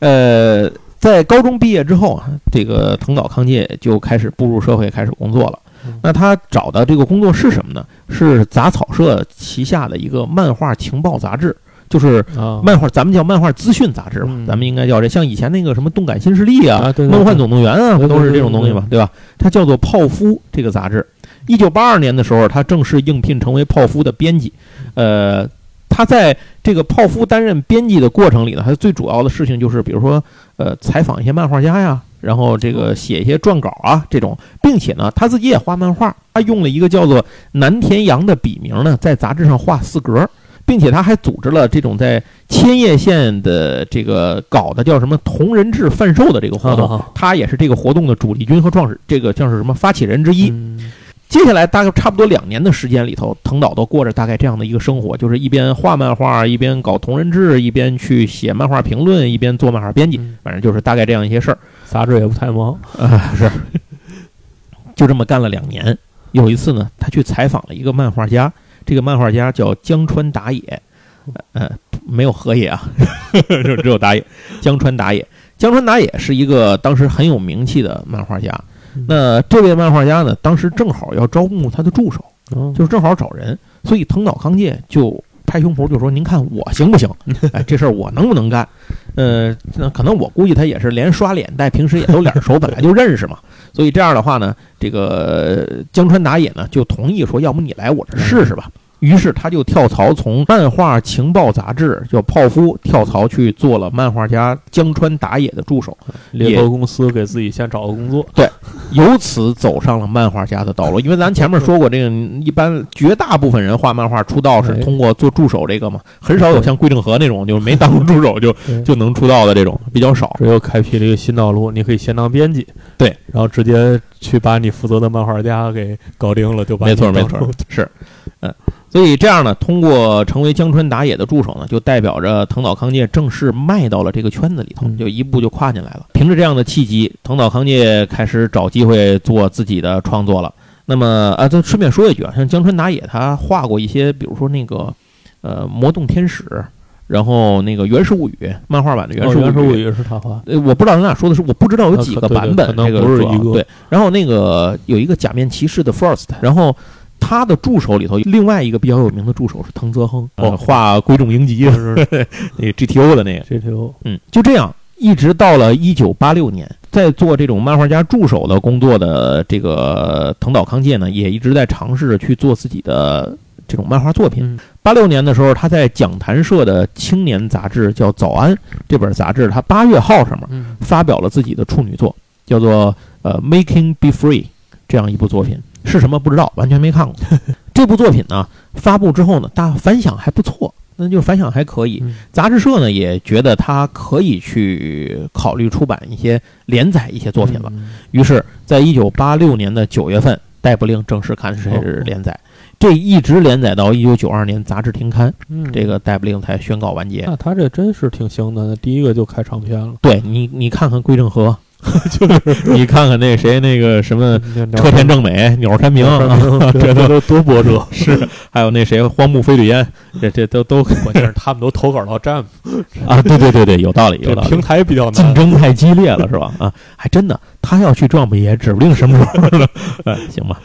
A: 呃，在高中毕业之后啊，这个藤岛康介就开始步入社会，开始工作了
B: 嗯。
A: 那他找的这个工作是什么呢？是杂草社旗下的一个漫画情报杂志，就是
B: 啊，
A: 漫画，咱们叫漫画资讯杂志吧，
B: 嗯
A: 咱们应该叫这，像以前那个什么动感新势力啊、梦幻总动员啊，不都是这种东西嘛，对吧？它叫做泡芙这个杂志。一九八二年的时候，他正式应聘成为泡芙的编辑。呃，他在这个泡芙担任编辑的过程里呢，他最主要的事情就是，比如说，呃，采访一些漫画家呀，然后这个写一些撰稿啊这种，并且呢，他自己也画漫画，他用了一个叫做南田洋的笔名呢，在杂志上画四格。并且他还组织了这种在千叶县的这个搞的叫什么同人志贩售的这个活动，
B: 啊
A: 他也是这个活动的主力军和创始，这个像是什么发起人之一。
B: 嗯
A: 接下来大概差不多两年的时间里头，藤岛都过着大概这样的一个生活，就是一边画漫画，一边搞同人志，一边去写漫画评论，一边做漫画编辑，
B: 嗯
A: 反正就是大概这样一些事儿。
B: 杂志也不太忙，
A: 啊，是，就这么干了两年。有一次呢，他去采访了一个漫画家，这个漫画家叫江川达也，呃，没有河野啊，就只有打野。江川达也，江川达也是一个当时很有名气的漫画家。那这位漫画家呢，当时正好要招募他的助手，
B: 嗯
A: 就是正好找人，所以藤岛康介就拍胸脯就说：“您看我行不行？哎，这事儿我能不能干？”呃，那可能我估计他也是连刷脸带，平时也都脸熟，本来就认识嘛。所以这样的话呢，这个江川打野呢就同意说，要不你来我这试试吧。于是他就跳槽，从漫画情报杂志叫《泡芙》跳槽去做了漫画家江川打野的助手，
B: 猎头公司给自己先找个工作，对
A: 由此走上了漫画家的道路。因为咱前面说过，这个一般绝大部分人画漫画出道是
B: 哎
A: 通过做助手这个嘛，很少有像桂正和那种就是没当过助手就 就能出道的这种比较少。
B: 这又开辟了一个新道路，你可以先当编辑，
A: 对，
B: 然后直接去把你负责的漫画家给搞定了，就把
A: 没错，没错，是，嗯，所以这样呢，通过成为江川打野的助手呢，就代表着藤岛康介正式迈到了这个圈子里头，
B: 嗯
A: 就一步就跨进来了。凭着这样的契机，藤岛康介开始找机会做自己的创作了。那么啊，再顺便说一句啊，像江川打野他画过一些，比如说那个呃《魔动天使》，然后那个《原始物语》漫画版的《原
B: 哦
A: 始物语》
B: 原始物语是他画，
A: 呃，我不知道咱俩说的是，我不知道有几个版本，
B: 可能
A: 这个
B: 不是一个。
A: 对。然后那个有一个假面骑士的 First，然后他的助手里头另外一个比较有名的助手是藤泽亨，呃
B: 哦
A: 画龟众鹰击
B: 是
A: 那个 GTO 的那个
B: ，GTO，
A: 嗯，就这样，一直到了一九八六年，在做这种漫画家助手的工作的这个藤岛康介呢，也一直在尝试着去做自己的这种漫画作品。
B: 嗯
A: 八六年的时候，他在讲谈社的青年杂志叫《早安》这本杂志，他八月号上面
B: 嗯
A: 发表了自己的处女作，叫做呃《Making Be Free》这样一部作品，是什么不知道，完全没看过。这部作品呢发布之后呢，大反响还不错，那就反响还可以。
B: 嗯
A: 杂志社呢也觉得他可以去考虑出版一些连载一些作品了。
B: 嗯
A: 于是，在一九八六年的九月份，《逮捕令》正式开始连载，这一直连载到一九九二年杂志停刊，
B: 嗯，
A: 这个《逮捕令》才宣告完结。
B: 那他这真是挺行的，第一个就开长篇了，
A: 对你，你看看归正和，就 是 你看看那谁那个什么车田正美、鸟山明，啊
B: 这都都多波折，
A: 是，还有那谁荒木飞吕彦，这这都都
B: 关键是他们都投稿到站，
A: 啊，对对对对，有道理，有道理。
B: 平台比较
A: 竞。争太激烈了，是吧？啊，还真的，他要去壮北野，指不定什么时候呢。哎，行吧。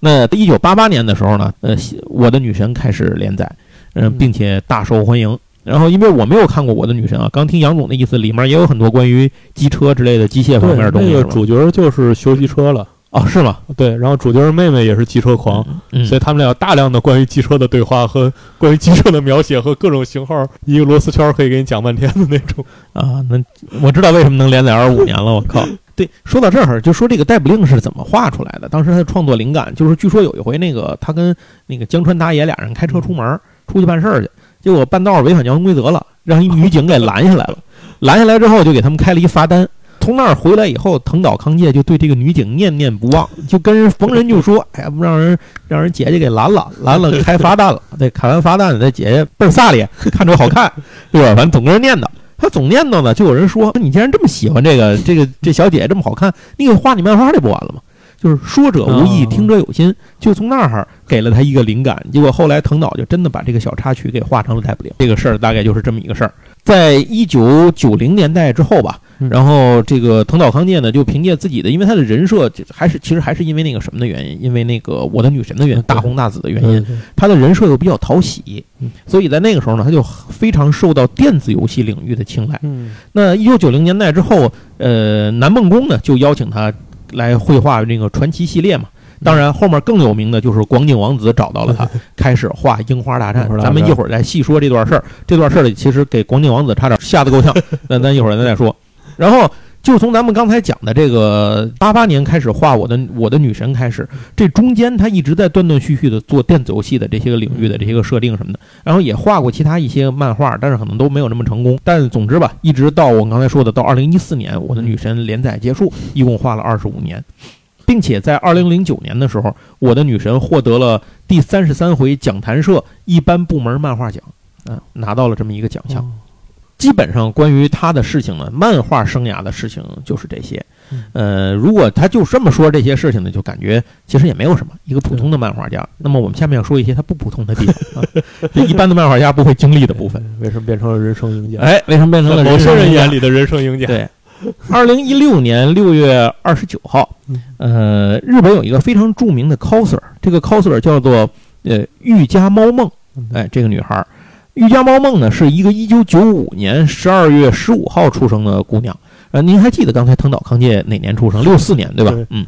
A: 那一九八八年的时候呢，呃，我的女神开始连载，嗯、
B: 嗯
A: 并且大受欢迎。然后，因为我没有看过我的女神啊，刚听杨总的意思，里面也有很多关于机车之类的机械方面的东西，
B: 那个主角就是修机车了，
A: 哦，是吗？
B: 对，然后主角妹妹也是机车狂，
A: 嗯，
B: 所以他们俩有大量的关于机车的对话和 关于机车的描写和各种型号，一个螺丝圈可以给你讲半天的那种。
A: 啊，那我知道为什么能连载二十五年了，我靠！对，说到这儿，就说这个逮捕令是怎么画出来的。当时他的创作灵感就是，据说有一回，那个他跟那个江川打野俩人开车出门，出去办事儿去，结果半道儿违反交通规则了，让一女警给拦下来了。拦下来之后，就给他们开了一罚单。从那儿回来以后，藤岛康介就对这个女警念念不忘，就跟人逢人就说：“哎呀，不让人让人姐姐给拦了，拦了开罚单了。对，开完罚单，那姐姐倍儿飒咧，看着好看，对吧？反正总跟人念叨。他总念叨呢，就有人说：“你既然这么喜欢这个这个这小姐姐这么好看，你给画你漫画里不完了吗？”就是说者无意，听者有心，就从那儿给了他一个灵感。结果后来藤岛就真的把这个小插曲给画成了逮捕令。这个事儿大概就是这么一个事儿。在一九九零年代之后吧，然后这个藤岛康介呢，就凭借自己的，因为他的人设还是其实还是因为那个什么的原因，因为那个我的女神的原因，大红大紫的原因，
B: 嗯
A: 他的人设又比较讨喜
B: 嗯，
A: 所以在那个时候呢，他就非常受到电子游戏领域的青睐。
B: 嗯
A: 那一九九零年代之后，呃，南梦宫呢就邀请他来绘画这个传奇系列嘛。当然，后面更有名的就是广景王子找到了他，开始画樱花大战
B: 樱花。大战
A: 咱们一会儿再细说这段事儿。这段事儿里其实给广景王子差点吓得够呛，那咱一会儿咱再说。然后就从咱们刚才讲的这个八八年开始画我的我的女神开始，这中间他一直在断断续续的做电子游戏的这些个领域的这些个设定什么的，然后也画过其他一些漫画，但是可能都没有那么成功。但总之吧，一直到我刚才说的到二零一四年，我的女神连载结束，一共画了二十五年。并且在二零零九年的时候，我的女神获得了第三十三回讲谈社一般部门漫画奖，嗯、拿到了这么一个奖项。
B: 哦
A: 基本上关于他的事情呢，漫画生涯的事情就是这些
B: 嗯。
A: 呃，如果他就这么说这些事情呢，就感觉其实也没有什么，一个普通的漫画家。那么我们下面要说一些他不普通的地方啊，一般的漫画家不会经历的部分。
B: 为什么变成了人生赢家？
A: 哎，为什么变成了
B: 某些
A: 人
B: 眼里的人生赢家。
A: 对，二零一六年六月二十九号，呃，日本有一个非常著名的 coser，这个 coser 叫做呃玉家猫梦，
B: 嗯
A: 哎，这个女孩儿，玉家猫梦呢是一个一九九五年十二月十五号出生的姑娘。呃，您还记得刚才藤岛康介哪年出生？六四年，对吧？嗯，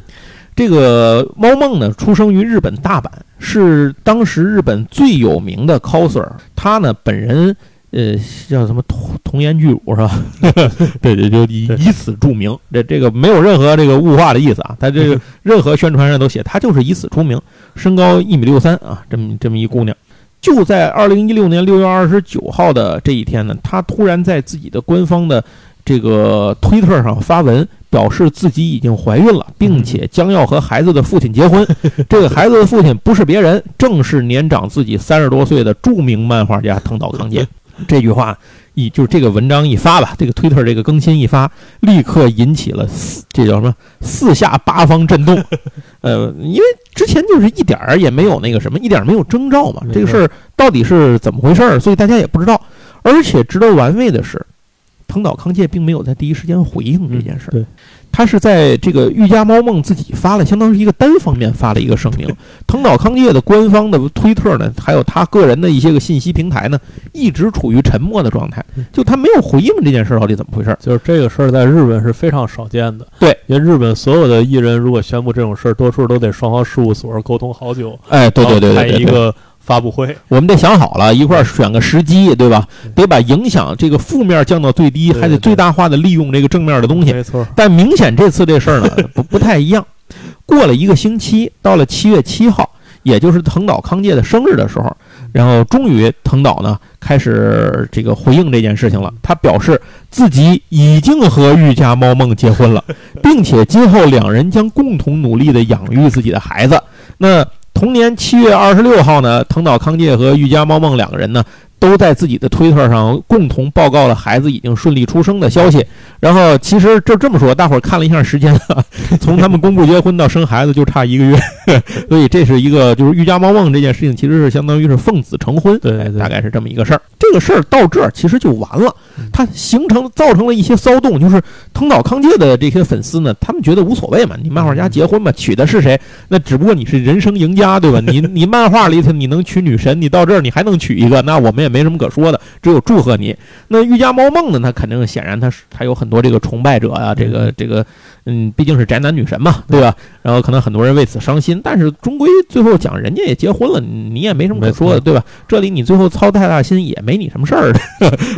A: 这个猫梦呢，出生于日本大阪，是当时日本最有名的 coser。她呢本人呃叫什么童童颜巨乳是吧？对 对，就以以此著名。这这个没有任何这个物化的意思啊，他这个 任何宣传上都写他就是以此出名，身高一米六三啊，这么这么一姑娘。就在二零一六年六月二十九号的这一天呢，她突然在自己的官方的这个推特上发文，表示自己已经怀孕了，并且将要和孩子的父亲结婚。这个孩子的父亲不是别人，正是年长自己三十多岁的著名漫画家藤岛康介。这句话一就是这个文章一发吧，这个推特这个更新一发，立刻引起了四这叫什么四下八方震动。呃，因为之前就是一点儿也没有那个什么，一点儿没有征兆嘛，这个事儿到底是怎么回事儿，所以大家也不知道。而且值得玩味的是，藤岛康介并没有在第一时间回应这件事儿。
B: 对，
A: 他是在这个玉家猫梦自己发了，相当于一个单方面发了一个声明。藤岛康介的官方的推特呢，还有他个人的一些个信息平台呢，一直处于沉默的状态
B: 嗯，
A: 就他没有回应这件事儿到底怎么回事儿。
B: 就是这个事儿在日本是非常少见的。
A: 对，
B: 因为日本所有的艺人如果宣布这种事儿，多数都得双方事务所沟通好久，
A: 哎，对对对对对对，
B: 一个发布会。
A: 我们得想好了，一块儿选个时机，对吧？
B: 嗯
A: 得把影响这个负面降到最低，还得最大化的利用这个正面的东西。
B: 没错，
A: 但明显这次这事儿呢 不不太一样。过了一个星期，到了七月七号，也就是藤岛康介的生日的时候，然后终于藤岛呢开始这个回应这件事情了。他表示自己已经和玉家猫梦结婚了，并且今后两人将共同努力的养育自己的孩子。那同年七月二十六号呢，藤岛康介和玉家猫梦两个人呢。都在自己的推特上共同报告了孩子已经顺利出生的消息，然后其实就这么说，大伙儿看了一下时间啊，从他们公布结婚到生孩子就差一个月，所以这是一个就是欲加猫梦这件事情，其实是相当于是奉子成婚，
B: 对
A: 大概是这么一个事儿。这个事儿到这儿其实就完了
B: 嗯，
A: 它形成造成了一些骚动，就是藤岛康介的这些粉丝呢，他们觉得无所谓嘛，你漫画家结婚嘛，娶的是谁？那只不过你是人生赢家，对吧？你你漫画里头你能娶女神，你到这儿你还能娶一个，那我们也没什么可说的，只有祝贺你。那玉家猫梦呢？他肯定显然他是他有很多这个崇拜者啊，这个这个嗯，毕竟是宅男女神嘛，对吧？然后可能很多人为此伤心，但是终归最后讲人家也结婚了，你也没什么可说的，对吧？这里你最后操太大心也没你什么事儿 的，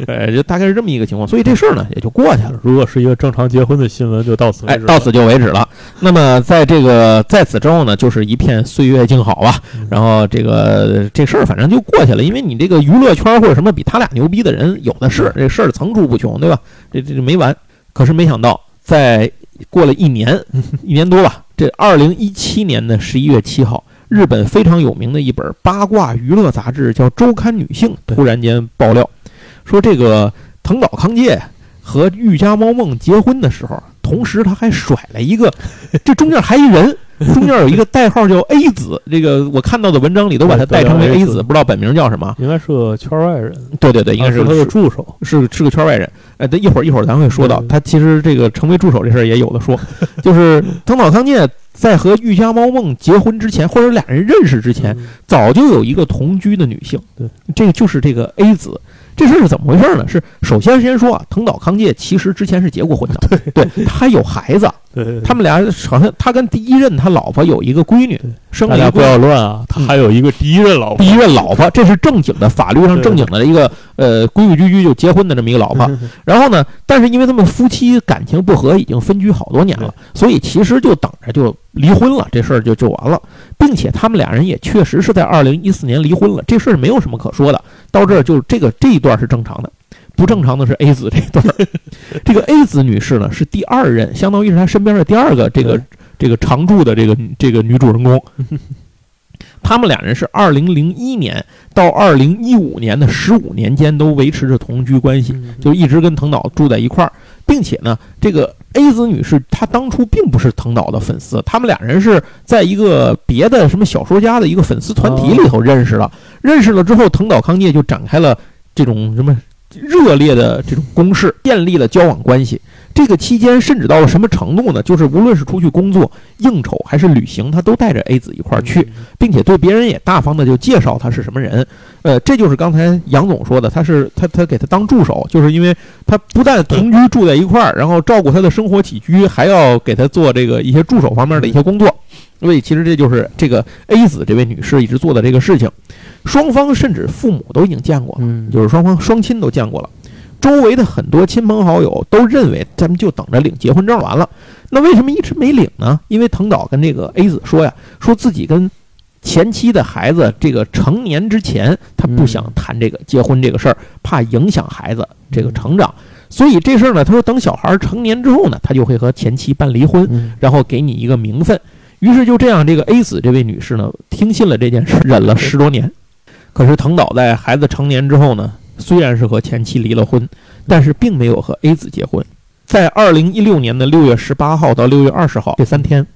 A: 呃，就大概是这么一个情况，所以这事儿呢也就过去了。
B: 如果是一个正常结婚的新闻，就到此为
A: 哎，到此就为止了。那么在这个在此之后呢，就是一片岁月静好吧。
B: 嗯
A: 然后这个这事儿反正就过去了，因为你这个娱乐圈或者什么比他俩牛逼的人有的是，这事儿层出不穷，对吧？这这这没完。可是没想到，在过了一年，一年多吧，这二零一七年的十一月七号，日本非常有名的一本八卦娱乐杂志叫《周刊女性》，突然间爆料说，这个藤岛康介和玉家猫梦结婚的时候，同时他还甩了一个，这中间还一人。中间有一个代号叫 A 子，这个我看到的文章里都把他代称为 A 子，不知道本名叫什么。
B: 应该是个圈外人，
A: 对对对，应该是
B: 啊他的助手。
A: 是是个圈外人，哎，等一会儿一会儿咱会说到他其实这个成为助手这事儿也有的说，就是藤岛康介在和玉家猫梦结婚之前，或者俩人认识之前，
B: 嗯
A: 早就有一个同居的女性，
B: 对，
A: 这个就是这个 A 子。这事儿是怎么回事呢？是首先先说啊，藤岛康介其实之前是结过婚的，对他还有孩子，他们俩好像他跟第一任他老婆有一个闺女，生了一个
B: 大家不要乱啊！他
A: 嗯
B: 还有一个第一任老婆
A: 第，一任老婆，这是正经的法律上正经的一个呃规规矩矩就结婚的这么一个老婆。然后呢，但是因为他们夫妻感情不和，已经分居好多年了，所以其实就等着就离婚了，这事儿就就完了，并且他们俩人也确实是在二零一四年离婚了，这事儿没有什么可说的。到这儿就这个这一段是正常的。不正常的是 A 子这一段，这个 A 子女士呢是第二任，相当于是她身边的第二个这个这个常驻的这个这个女主人公。他们俩人是二零零一年到二零一五年的十五年间都维持着同居关系，
B: 嗯
A: 就一直跟藤岛住在一块儿，并且呢，这个 A 子女士她当初并不是藤岛的粉丝，他们俩人是在一个别的什么小说家的一个粉丝团体里头认识的。认识了之后，藤岛康介就展开了这种什么热烈的这种攻势，建立了交往关系。这个期间甚至到了什么程度呢？就是无论是出去工作、应酬还是旅行，他都带着 A 子一块儿去，并且对别人也大方的就介绍他是什么人。呃，这就是刚才杨总说的，他是他他给他当助手，就是因为他不但同居住在一块儿，然后照顾他的生活起居，还要给他做这个一些助手方面的一些工作。所以其实这就是这个 A 子这位女士一直做的这个事情。双方甚至父母都已经见过了，
B: 嗯，
A: 就是双方双亲都见过了。周围的很多亲朋好友都认为咱们就等着领结婚证完了。那为什么一直没领呢？因为藤岛跟这个 A 子说呀，说自己跟前妻的孩子这个成年之前，他不想谈这个结婚这个事儿，怕影响孩子这个成长。所以这事儿呢，他说等小孩成年之后呢，他就会和前妻办离婚，
B: 嗯
A: 然后给你一个名分。于是就这样，这个 A 子这位女士呢，听信了这件事，忍了十多年。可是藤岛在孩子成年之后呢，虽然是和前妻离了婚，但是并没有和 A 子结婚。在二零一六年的六月十八号到六月二十号这三天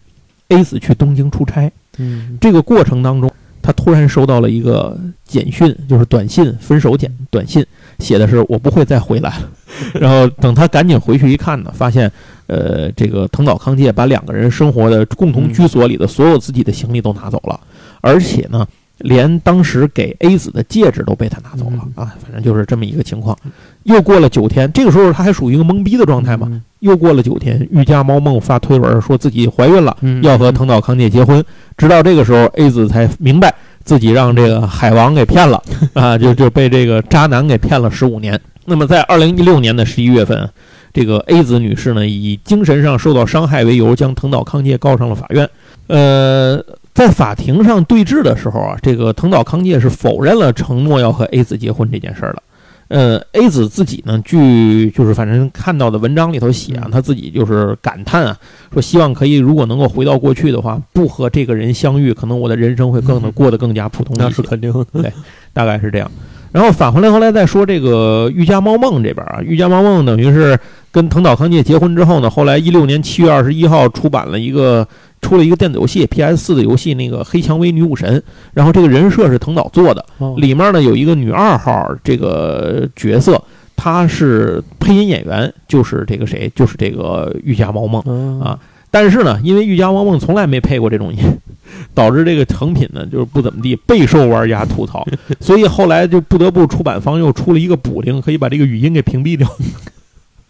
A: ，A 子去东京出差。
B: 嗯
A: 这个过程当中，他突然收到了一个简讯，就是短信，分手简短信，写的是“我不会再回来了”。然后等他赶紧回去一看呢，发现，呃，这个藤岛康介把两个人生活的共同居所里的所有自己的行李都拿走了，而且呢，连当时给 A 子的戒指都被他拿走了啊！反正就是这么一个情况。又过了九天，这个时候他还属于一个懵逼的状态嘛。又过了九天，玉家猫梦发推文说自己怀孕了。
B: 嗯
A: 要和藤岛康介结婚。直到这个时候，A 子才明白自己让这个海王给骗了 啊，就就被这个渣男给骗了十五年。那么在二零一六年的十一月份，这个 A 子女士呢，以精神上受到伤害为由，将藤岛康介告上了法院。呃，在法庭上对峙的时候啊，这个藤岛康介是否认了承诺要和 A 子结婚这件事儿的。呃，A 子自己呢，据就是反正看到的文章里头写啊，他自己就是感叹啊，说希望可以如果能够回到过去的话，不和这个人相遇，可能我的人生会更的过得更加普通一些
B: 那是。肯定 的。
A: 大概是这样。然后返回来，后来再说这个玉家猫梦这边啊，玉家猫梦等于是跟藤岛康介结婚之后呢，后来一六年七月二十一号出版了一个出了一个电子游戏 PS 四的游戏，那个《黑蔷薇女武神》，然后这个人设是藤岛做的，
B: 哦
A: 里面呢有一个女二号这个角色，她是配音演员，就是这个谁，就是这个玉家猫梦。
B: 嗯
A: 啊但是呢，因为玉家猫梦从来没配过这种音，导致这个成品呢就是不怎么地，备受玩家吐槽，所以后来就不得不出版方又出了一个补丁，可以把这个语音给屏蔽掉。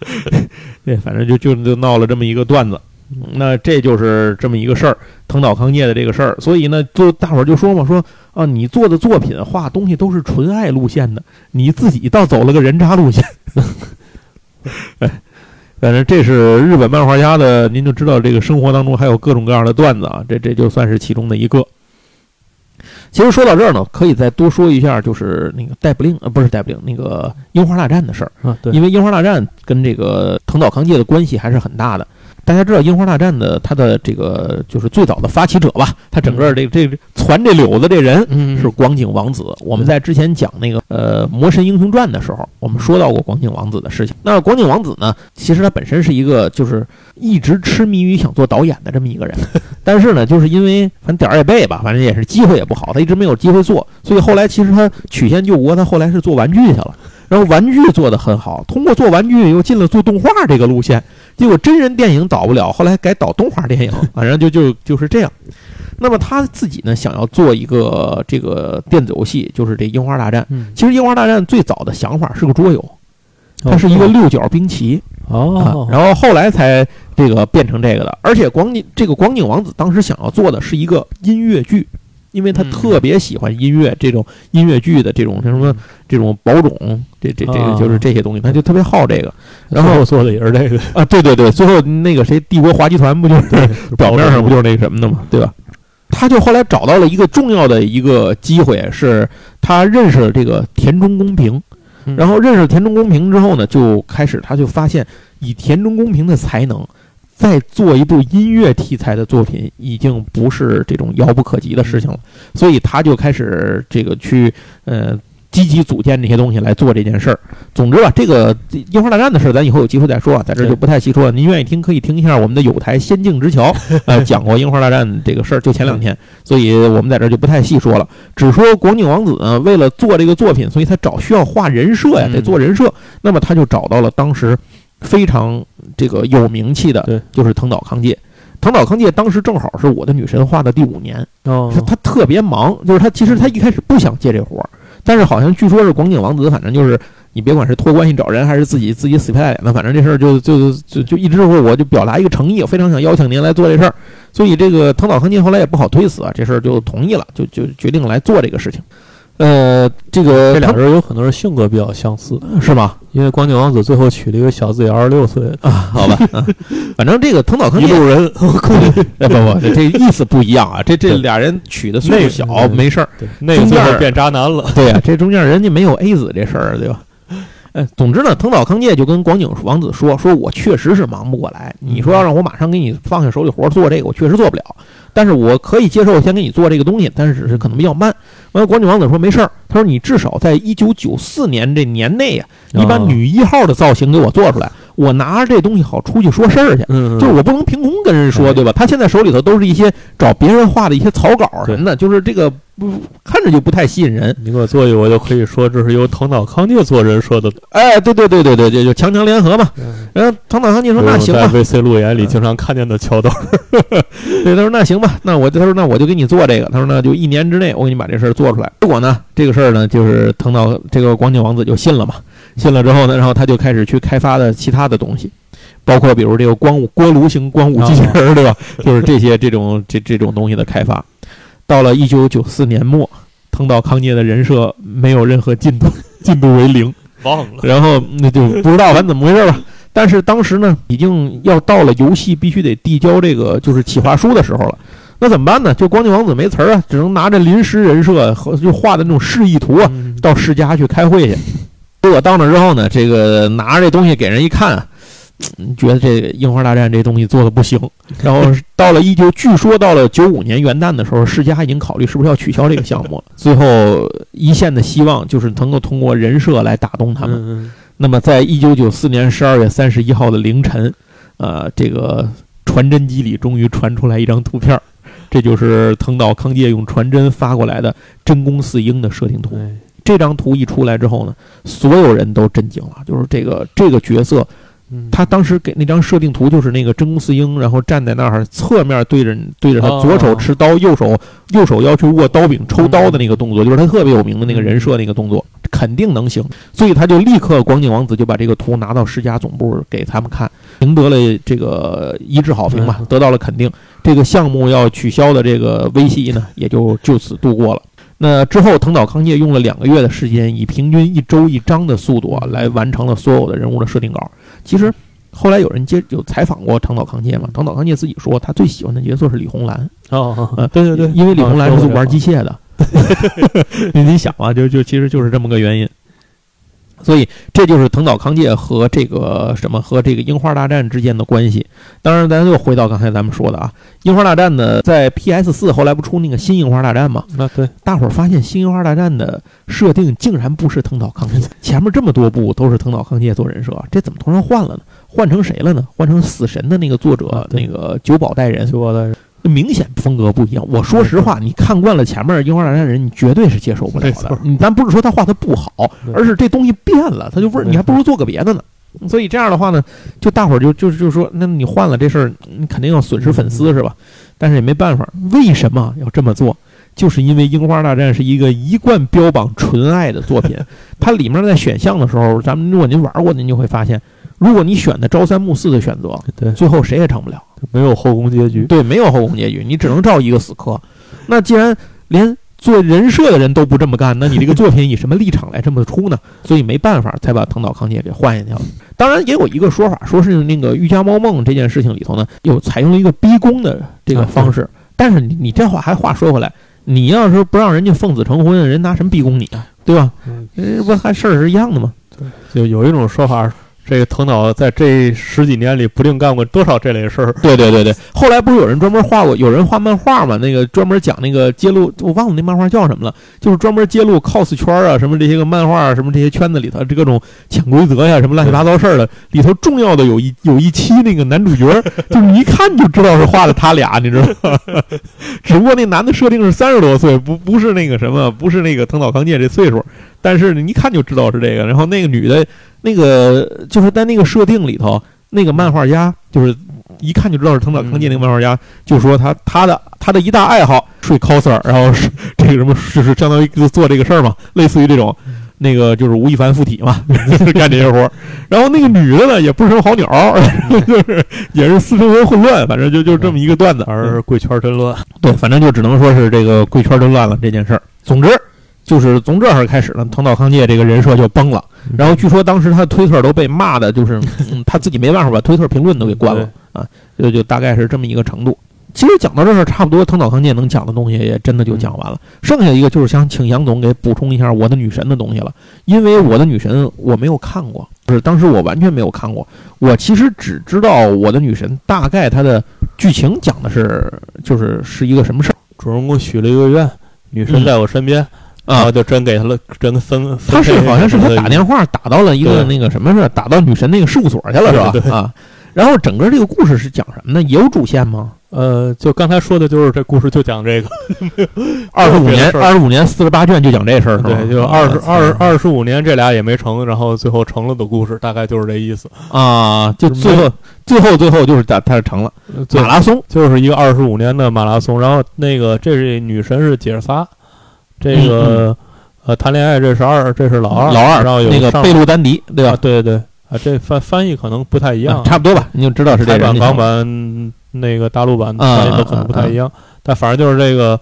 A: 对，反正就就就闹了这么一个段子。那这就是这么一个事儿，藤岛康介的这个事儿。所以呢，就大伙儿就说嘛，说啊，你做的作品画东西都是纯爱路线的，你自己倒走了个人渣路线。哎，反正这是日本漫画家的，您就知道这个生活当中还有各种各样的段子啊，这这就算是其中的一个。其实说到这儿呢，可以再多说一下，就是那个戴布令，呃，不是戴布令，那个樱花大战的事儿。
B: 啊，对，
A: 因为樱花大战跟这个藤岛康介的关系还是很大的。大家知道樱花大战的它的这个就是最早的发起者吧，他整个这这传这柳子这人
B: 嗯
A: 是广景王子。我们在之前讲那个呃《魔神英雄传》的时候，我们说到过广景王子的事情。那广景王子呢，其实他本身是一个就是一直痴迷于想做导演的这么一个人，但是呢，就是因为反正点儿也背吧，反正也是机会也不好，他一直没有机会做，所以后来其实他曲线救国，他后来是做玩具去了。然后玩具做得很好，通过做玩具又进了做动画这个路线，结果真人电影导不了，后来改导动画电影，反正就就就是这样。那么他自己呢，想要做一个这个电子游戏，就是这《樱花大战》。
B: 嗯，
A: 其实《樱花大战》最早的想法是个桌游，它是一个六角兵棋啊
B: 哦，，
A: 然后后来才这个变成这个的。而且广景这个广景王子当时想要做的是一个音乐剧，因为他
B: 嗯
A: 特别喜欢音乐这种音乐剧的这种像什么这种宝冢，这这这个
B: 啊。
A: 就是这些东西，他就特别好这个。然后
B: 做的也是这个，
A: 啊，对对对，最后那个谁，帝国华集团不就是 表面上不就是那个什么的嘛，对吧？他就后来找到了一个重要的一个机会，是他认识了这个田中公平，
B: 嗯。
A: 然后认识田中公平之后呢，就开始他就发现以田中公平的才能，再做一部音乐题材的作品，已经不是这种遥不可及的事情了，所以他就开始这个去呃。积极组建这些东西来做这件事儿。总之吧，这个樱花大战的事儿，咱以后有机会再说啊，在这儿就不太细说了。您愿意听，可以听一下我们的有台《仙境之桥》，呃，讲过樱花大战这个事儿，就前两天，所以我们在这儿就不太细说了。只说广景王子呢，为了做这个作品，所以他找需要画人设呀，
B: 嗯
A: 得做人设。那么他就找到了当时非常这个有名气的
B: 对，
A: 就是藤岛康介。藤岛康介当时正好是我的女神画的第五年，
B: 哦
A: 他特别忙，就是他其实他一开始不想接这活儿，但是好像据说是广景王子，反正就是你别管是托关系找人，还是自己自己死皮赖脸的，反正这事儿就就就就一直说我就表达一个诚意，我非常想邀请您来做这事儿，所以这个藤岛康介后来也不好推辞啊，这事儿就同意了，就就决定来做这个事情。呃，这个
B: 这俩人有很多人性格比较相似，
A: 是吗？
B: 因为光景王子最后娶了一个小自己二十六岁的
A: 啊，好吧，啊反正这个藤岛
B: 一路人，
A: 哎，不不，这这意思不一样啊。这这俩人娶的岁数小没事儿，
B: 对，那个变渣男了。
A: 对呀、这中间人家没有 A 子这事儿，对吧？呃，总之呢，藤岛康介就跟广景王子说：“说我确实是忙不过来，你说要让我马上给你放下手里活儿做这个，我确实做不了。但是我可以接受先给你做这个东西，但是只是可能比较慢。”完了，广景王子说：“没事儿，他说你至少在一九九四年这年内呀、你把
B: 哦
A: 女一号的造型给我做出来，我拿着这东西好出去说事儿去。”
B: 嗯，
A: 就是我不能凭空跟人说，
B: 哎
A: 对吧？他现在手里头都是一些找别人画的一些草稿什么的，就是这个不看着就不太吸引人。
B: 你给我做一个，我就可以说这是由藤岛康介做人说的。
A: 哎，对对对对对，就就强强联合嘛。
B: 嗯，
A: 然后唐岛康介说：“那行
B: 在
A: 吧。
B: VC 路演里经常看见的桥段。”
A: 对，他说：“那行吧，那我他说那我就给你做这个。他说那就一年之内我给你把这事儿做出来。结果呢，这个事儿呢，就是藤岛这个广景王子就信了嘛。信了之后呢，然后他就开始去开发的其他的东西，包括比如这个光武锅炉型光武机器人儿，对吧？就是这些这种这这种东西的开发。到了一九九四年末，藤岛康介的人设没有任何进度，进度为零。
B: 忘了，
A: 然后那就不知道反正怎么回事吧。但是当时呢，已经要到了游戏必须得递交这个就是企划书的时候了。那怎么办呢？就光景王子没词儿啊，只能拿着临时人设和就画的那种示意图啊，
B: 嗯
A: 到世家去开会去。结果到那之后呢，这个拿着这东西给人一看觉得这个《樱花大战》这东西做的不行。然后到了一九，据说到了九五年元旦的时候，世嘉已经考虑是不是要取消这个项目了。最后一线的希望就是能够通过人设来打动他们。
B: 嗯
A: 那么，在一九九四年十二月三十一号的凌晨，呃，这个传真机里终于传出来一张图片儿，这就是藤岛康介用传真发过来的真宫四英的设定图。
B: 嗯，
A: 这张图一出来之后呢，所有人都震惊了，就是这个这个角色，
B: 嗯
A: 他当时给那张设定图就是那个真宫四英，然后站在那儿，侧面对着对着他，
B: 哦
A: 左手持刀，右手右手要去握刀柄抽刀的那个动作，就是他特别有名的那个人设那个动作，肯定能行。所以他就立刻广景王子就把这个图拿到世嘉总部给他们看，赢得了这个一致好评嘛，
B: 嗯
A: 得到了肯定。这个项目要取消的这个危机呢，也就就此度过了。那之后，藤岛康介用了两个月的时间，以平均一周一章的速度啊，来完成了所有的人物的设定稿。其实后来有人接有采访过藤岛康介嘛，藤岛康介自己说他最喜欢的角色是李红兰，
B: 哦
A: 呃，
B: 对对对，
A: 因为李红兰是玩机
B: 械，
A: 械的。你你想啊，就就其实就是这么个原因。所以这就是藤岛康介和这个什么和这个樱花大战之间的关系。当然，咱又回到刚才咱们说的啊，樱花大战呢，在 PS 四后来不出那个新樱花大战嘛，
B: 那对，
A: 大伙儿发现新樱花大战的设定竟然不是藤岛康介，前面这么多部都是藤岛康介做人设，这怎么突然换了呢？换成谁了呢？换成死神的那个作者
B: 啊
A: 那个久保带人，
B: 就我的
A: 明显风格不一样。我说实话，你看惯了前面樱花大战的人，你绝对是接受不了的。你咱不是说他画的不好，而是这东西变了，他就味
B: 儿
A: 你还不如做个别的呢。所以这样的话呢，就大伙儿就就是就是说，那你换了这事儿，你肯定要损失粉丝是吧？但是也没办法，为什么要这么做？就是因为《樱花大战》是一个一贯标榜纯爱的作品，它里面在选项的时候，咱们如果您玩过，您就会发现，如果你选的朝三暮四的选择，
B: 对
A: 最后谁也成不了。
B: 没有后宫结局，
A: 对，没有后宫结局，你只能照一个死磕。那既然连做人设的人都不这么干，那你这个作品以什么立场来这么出呢？所以没办法，才把藤岛康介给换下去了。当然，也有一个说法，说是那个《御家猫梦》这件事情里头呢，又采用了一个逼宫的这个方式。但是你你这话还话说回来，你要是不让人家奉子成婚，人拿什么逼宫你啊？对吧？
B: 嗯，
A: 这，不还事儿是一样的吗？
B: 就有一种说法，这个头脑在这十几年里不定干过多少这类事儿。
A: 对对对对，后来不是有人专门画过，有人画漫画嘛？那个专门讲那个揭露，我忘了那漫画叫什么了，就是专门揭露 cos 圈啊，什么这些个漫画啊，什么这些圈子里头这各种潜规则呀，什么乱七八糟事儿的。里头重要的有一有一期那个男主角，就是一看就知道是画的他俩，你知道吗？只不过那男的设定是三十多岁，不不是那个什么，不是那个藤岛康介这岁数，但是你一看就知道是这个。然后那个女的。那个就是在那个设定里头，那个漫画家就是一看就知道是藤岛康介那个漫画家，就说他他的他的一大爱好睡 coser，然后是这个什么就是相当于做这个事儿嘛，类似于这种，那个就是吴亦凡附体嘛，干这些活儿。然后那个女的呢，也不是什么好鸟，就是也是私生活混乱，反正就就这么一个段子。
B: 而贵圈真乱，
A: 对，反正就只能说是这个贵圈真乱了这件事儿。总之。就是从这儿开始呢，藤岛康介这个人设就崩了。然后据说当时他的推特都被骂的，就是 他自己没办法把推特评论都给关了啊，就就大概是这么一个程度。其实讲到这儿，差不多藤岛康介能讲的东西也真的就讲完了。剩下一个就是想请杨总给补充一下我的女神的东西了，因为我的女神我没有看过，就是当时我完全没有看过。我其实只知道我的女神大概它的剧情讲的是，就是是一个什么事儿。
B: 主人公许了一个愿，女神在我身边。啊，就真给他了，真分。
A: 他是好像是他打电话打到了一个那个什么是打到女神那个事务所去了是吧？啊，然后整个这个故事是讲什么呢？也有主线吗？
B: 呃，就刚才说的就是这故事就讲这个，
A: 二十五年，二十五年四十八卷就讲这事儿是吧，
B: 对，就二十二二十五年这俩也没成，然后最后成了的故事，大概就是这意思
A: 啊。就最后最后最后就是他他成了马拉松，
B: 就是一个二十五年的马拉松。然后那个这是女神是姐儿仨。这个呃，谈恋爱这是二，这是老二，
A: 老二，
B: 然后有
A: 那个贝鲁丹迪，对吧？
B: 对对对，啊，这翻翻译可能不太一样，
A: 差不多吧？你就知道是这
B: 版、港版、那个大陆版翻译都可能不太一样，但反正就是这个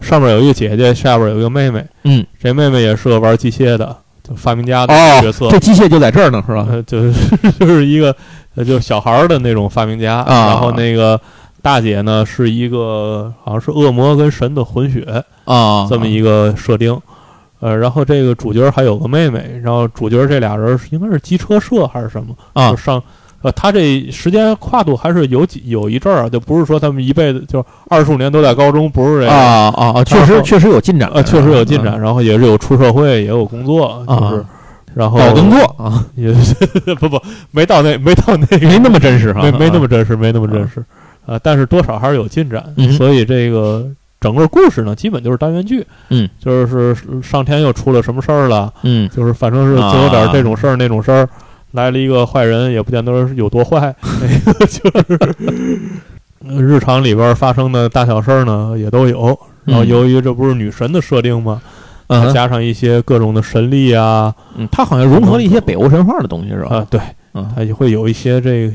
B: 上面有一个姐姐，下边有一个妹妹，
A: 嗯，
B: 这妹妹也是个玩机械的，就发明家的角色，
A: 这机械就在这儿呢，是吧？
B: 就是 就是一个就小孩的那种发明家，然后那个。大姐呢是一个好像是恶魔跟神的混血
A: 啊，
B: 这么一个设定，呃，然后这个主角还有个妹妹，然后主角这俩人应该是机车社还是什么
A: 啊？
B: 上，呃，他这时间跨度还是有几有一阵儿啊，就不是说他们一辈子就二十五年都在高中，不是这
A: 啊啊啊，确实确实有进展，
B: 呃，确实有进展，然后也是有出社会，也有工作，就是，然后
A: 找工作啊，
B: 也 不不没到那没到那
A: 没那么真实哈，
B: 没没那么真实，没那么真实。啊，但是多少还是有进展，所以这个整个故事呢，基本就是单元剧，
A: 嗯，
B: 就是上天又出了什么事儿了，
A: 嗯，
B: 就是反正是总有点这种事儿那种事儿，来了一个坏人，也不见得有多坏 就是日常里边发生的大小事儿呢也都有，然后由于这不是女神的设定吗？
A: 嗯，
B: 加上一些各种的神力啊，
A: 嗯，它好像融合了一些北欧神话的东西，是吧？
B: 啊，对，
A: 嗯，
B: 它也会有一些这个。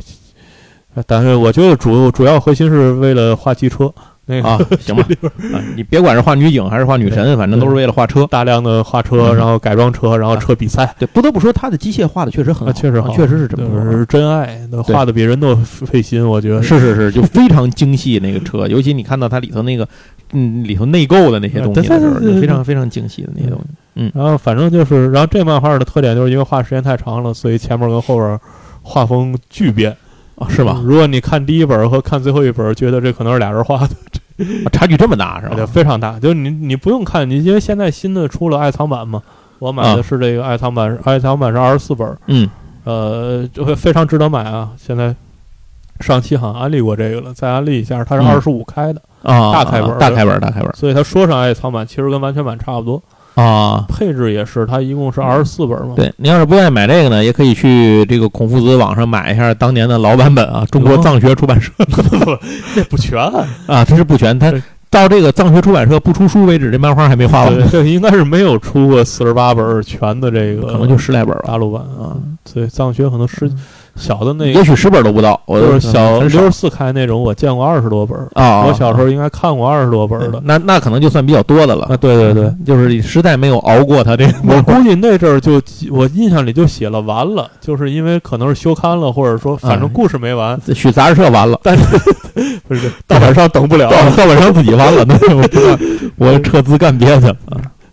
B: 但是我觉得主主要核心是为了画机车，那个
A: 啊，行吧啊，你别管是画女警还是画女神，反正都是为了画车，
B: 大量的画车，然后改装车，然后车比赛。
A: 对，不得不说他的机械画的确实很好，
B: 确实好，
A: 确实是这么
B: 是真爱，画的比人都费心，我觉得
A: 是是是，就非常精细那个车，尤其你看到它里头那个嗯里头内购的那些东西的时候，就非常非常精细的那些东西。嗯，
B: 然后反正就是，然后这漫画的特点就是因为画时间太长了，所以前面跟后边画风巨变。
A: 是吧？
B: 如果你看第一本和看最后一本，觉得这可能是俩人画的，
A: 差距这么大是吧？
B: 非常大。就是你你不用看，你因为现在新的出了爱藏版嘛，我买的是这个爱藏版，爱藏版是二十四本，
A: 嗯，
B: 呃，就会非常值得买啊。现在上期好像安利过这个了，再安利一下，它是二十五开的
A: 啊，
B: 大开本，
A: 大开本，大开本。
B: 所以他说上爱藏版，其实跟完全版差不多。
A: 啊，
B: 配置也是，它一共是二十四本嘛。
A: 对，你要是不愿意买这个呢，也可以去这个孔夫子网上买一下当年的老版本啊，中国藏学出版社。
B: 那不全
A: 啊，它是不全，它到这个藏学出版社不出书为止，这漫画还没画完。
B: 这应该是没有出过四十八本全的这个，
A: 可能就十来本
B: 大陆版啊。对，藏学可能十。小的那
A: 也许十本都不到，我
B: 就是小六十四开那种，我见过二十多本
A: 啊。
B: 我小时候应该看过二十多本的，
A: 那那可能就算比较多的了。
B: 啊，对对对，
A: 就是实在没有熬过他这个。
B: 我估计那阵儿就我印象里就写了完了，就是因为可能是休刊了，或者说反正故事没完，
A: 许杂志社完了，
B: 但是不是盗版商等不了，
A: 盗版商自己完了，那我我撤资干别的去了。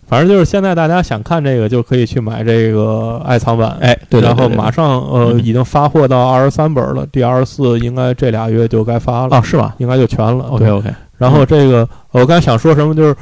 B: 反正就是现在大家想看这个，就可以去买这个爱藏版。
A: 哎，对对
B: 然后马上呃
A: 嗯
B: 已经发货到二十三本了，第二十四应该这俩月就该发了，
A: 啊，是吧
B: 应该就全了。
A: ？OK OK，
B: 然后这个我刚才想说什么，就是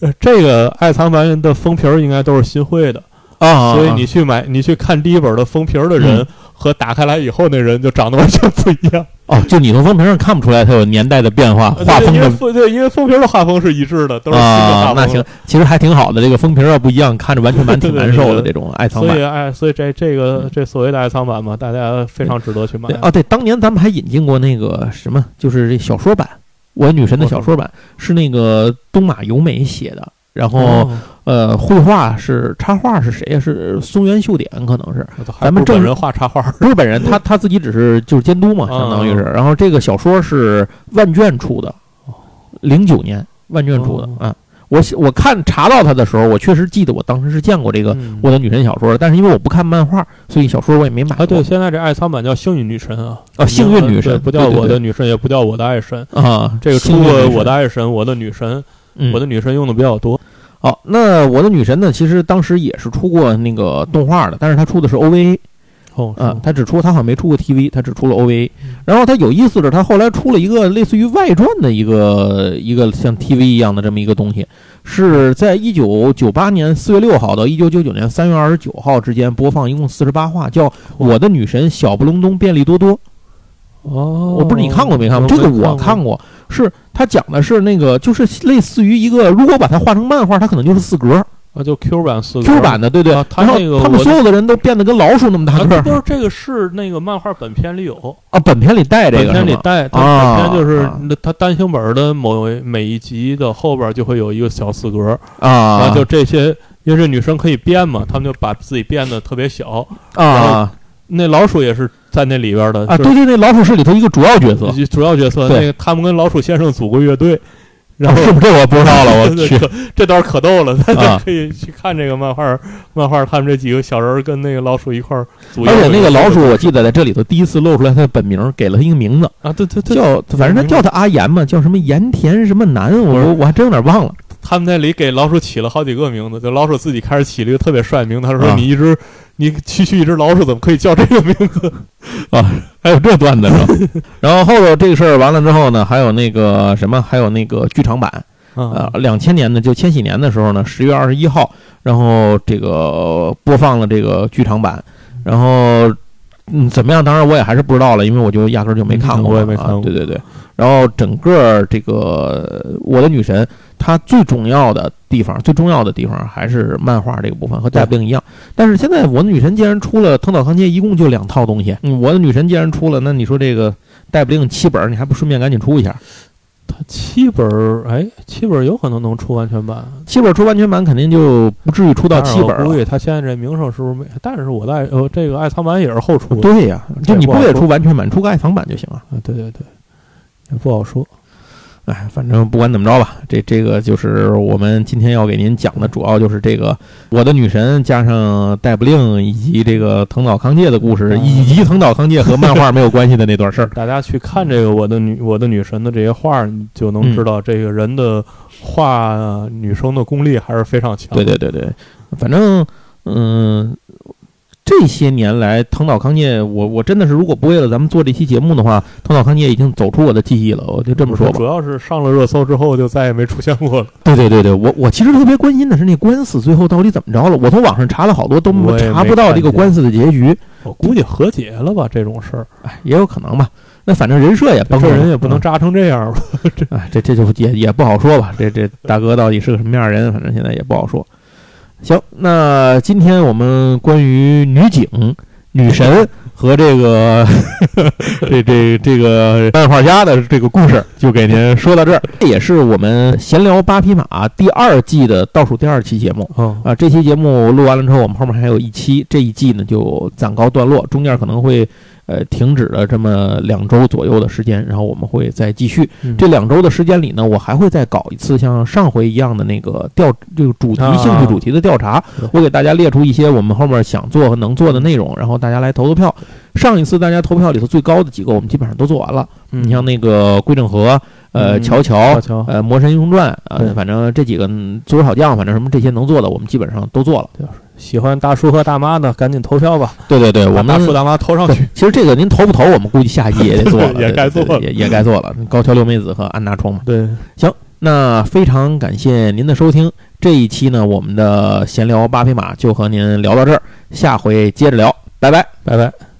B: 呃这个爱藏版的封皮儿应该都是新绘的，
A: 啊，
B: 所以你去买你去看第一本的封皮儿的人
A: 嗯
B: 和打开来以后那人就长得完全不一样。
A: 哦，就你从封皮上看不出来它有年代的变化，画风的
B: 对因为封对，因为封皮的画风是一致的，都是新的画，风。
A: 啊那行，其实还挺好的。这个封皮要不一样，看着完全蛮 挺难受的。这种爱藏版
B: 所以哎，所以这这个这所谓的爱藏版嘛，大家非常值得去买
A: 对。啊，对，当年咱们还引进过那个什么，就是这小说版，我女神的小说版是那个东马由美写的，然后、
B: 哦，
A: 呃，绘画是插画是谁呀？是松原秀典，可能是咱们正
B: 人画插画儿，
A: 不是本人，他他自己只是就是监督嘛，相当于是。然后这个小说是万卷出的，零九年万卷出的
B: 哦
A: 啊。我我看查到他的时候，我确实记得我当时是见过这个
B: 嗯
A: 我的女神小说的，但是因为我不看漫画，所以小说我也没买过。
B: 啊，对，现在这爱仓版叫幸运女神啊，
A: 啊幸运女神
B: 不叫我的女神，也不叫我的爱神。
A: 啊，
B: 这个出过我的爱神、我的女神、
A: 嗯
B: 我的女神用的比较多。
A: 好，那我的女神呢？其实当时也是出过那个动画的，但是她出的是 OVA
B: 哦，
A: 啊，它只出它好像没出过 TV，它只出了 OVA
B: 嗯。
A: 然后它有意思的是，它后来出了一个类似于外传的一个一个像 TV 一样的这么一个东西，是在一九九八年四月六号到一九九九年三月二十九号之间播放，一共四十八话，叫《我的女神小不隆咚便利多多》。
B: 哦，
A: 我不知道你看过没看过？这个我看
B: 过。
A: 是他讲的是那个，就是类似于一个，如果把它画成漫画，它可能就是四格。
B: 啊，就 Q 版四个
A: Q 版的，对对。
B: 啊它
A: 然后
B: 那个
A: 他们所有的人都变得跟老鼠那么大
B: 啊，
A: 个儿
B: 不是这个是那个漫画本片里有，
A: 啊。本片里带这个是吗？
B: 片里带，它
A: 啊
B: 本片就是它单行本的某每一集的后边就会有一个小四格，然
A: 啊
B: 后就这些，因为这女生可以变嘛，他们就把自己变得特别小。
A: 啊
B: 那老鼠也是在那里边的
A: 啊！对对，那老鼠是里头一个主要角色。
B: 主要角色，
A: 对
B: 那个他们跟老鼠先生组过乐队，然后
A: 啊是不是这我不知道了？我 去
B: 可这段可逗了，大
A: 啊
B: 家可以去看这个漫画。漫画他们这几个小人跟那个老鼠一块儿组，
A: 而且那个老鼠，我记得在这里头第一次露出来他的本名，给了他一个名字，
B: 啊，对对对，
A: 叫反正他叫他阿岩嘛，叫什么盐田什么南，我我还真有点忘了。
B: 他们那里给老鼠起了好几个名字，就老鼠自己开始起了一个特别帅的名字，他说
A: 啊
B: 你一只你区区一只老鼠怎么可以叫这个名字？
A: 啊还有这段子是吧？然后后头这个事儿完了之后呢，还有那个什么，还有那个剧场版，
B: 啊
A: 呃，两千年的就千禧年的时候呢，十月二十一号，然后这个播放了这个剧场版，然后嗯怎么样？当然我也还是不知道了，因为我就压根儿就没看过
B: 我也没看过
A: 啊。对对对，然后整个这个呃我的女神，它最重要的地方，最重要的地方还是漫画这个部分，和戴布令一样。但是现在我的女神既然出了，藤岛康介一共就两套东西，嗯，我的女神既然出了，那你说这个带不令七本儿，你还不顺便赶紧出一下？
B: 他七本儿，哎，七本儿有可能能出完全版，
A: 七本出完全版肯定就不至于出到七本
B: 儿我估。计他现在这名声是不是没？但是我的爱呃这个爱藏版也是后出的，
A: 对呀、就你不也
B: 这不好说
A: 出完全版，出个爱藏版就行了。
B: 啊，对对对，也不好说。
A: 哎，反正不管怎么着吧，这这个就是我们今天要给您讲的，主要就是这个我的女神加上戴布令以及这个藤岛康介的故事，
B: 啊
A: 以及藤岛康介和漫画没有关系的那段事儿。
B: 大家去看这个我的女我的女神的这些画就能知道这个人的画女生的功力还是非常强。
A: 对对对对，反正嗯。这些年来，藤岛康介，我我真的是，如果不为了咱们做这期节目的话，藤岛康介已经走出我的记忆了。我就这么说吧
B: 主。要是上了热搜之后就再也没出现过了。
A: 对对对对，我我其实特别关心的是那官司最后到底怎么着了。我从网上查了好多，都
B: 没
A: 查不到这个官司的结局。
B: 我估计和解了吧，这种事儿，
A: 哎，也有可能吧。那反正人设也崩了，
B: 这人也不能
A: 嗯
B: 扎成这样吧。
A: 哎，这这就也也不好说吧。这这大哥到底是个什么样的人，反正现在也不好说。行，那今天我们关于女警、女神和这个这这这个漫画家的这个故事，就给您说到这儿。这也是我们闲聊八匹马第二季的倒数第二期节目。
B: 哦，
A: 啊，这期节目录完了之后，我们后面还有一期，这一季呢就暂告段落，中间可能会呃停止了这么两周左右的时间，然后我们会再继续。
B: 嗯
A: 这两周的时间里呢，我还会再搞一次像上回一样的那个调这个主题
B: 啊
A: 兴趣主题的调查
B: 对，
A: 我给大家列出一些我们后面想做和能做的内容，然后大家来投投票。上一次大家投票里头最高的几个，我们基本上都做完了。
B: 嗯
A: 你像那个归正和，呃，
B: 嗯
A: 乔乔呃，魔神英雄传
B: 呃，
A: 反正这几个嗯足球小将，反正什么这些能做的，我们基本上都做了。
B: 喜欢大叔和大妈的，赶紧投票吧！
A: 对对对，我们
B: 把大叔大妈投上去。，
A: 其实这个您投不投，我们估计下一季也得做了，
B: 也该做了
A: 也也该做了。高桥留美子和安娜冲嘛。
B: 对，
A: 那非常感谢您的收听，这一期呢，我们的闲聊八匹马就和您聊到这儿，下回接着聊，拜拜。
B: 拜拜。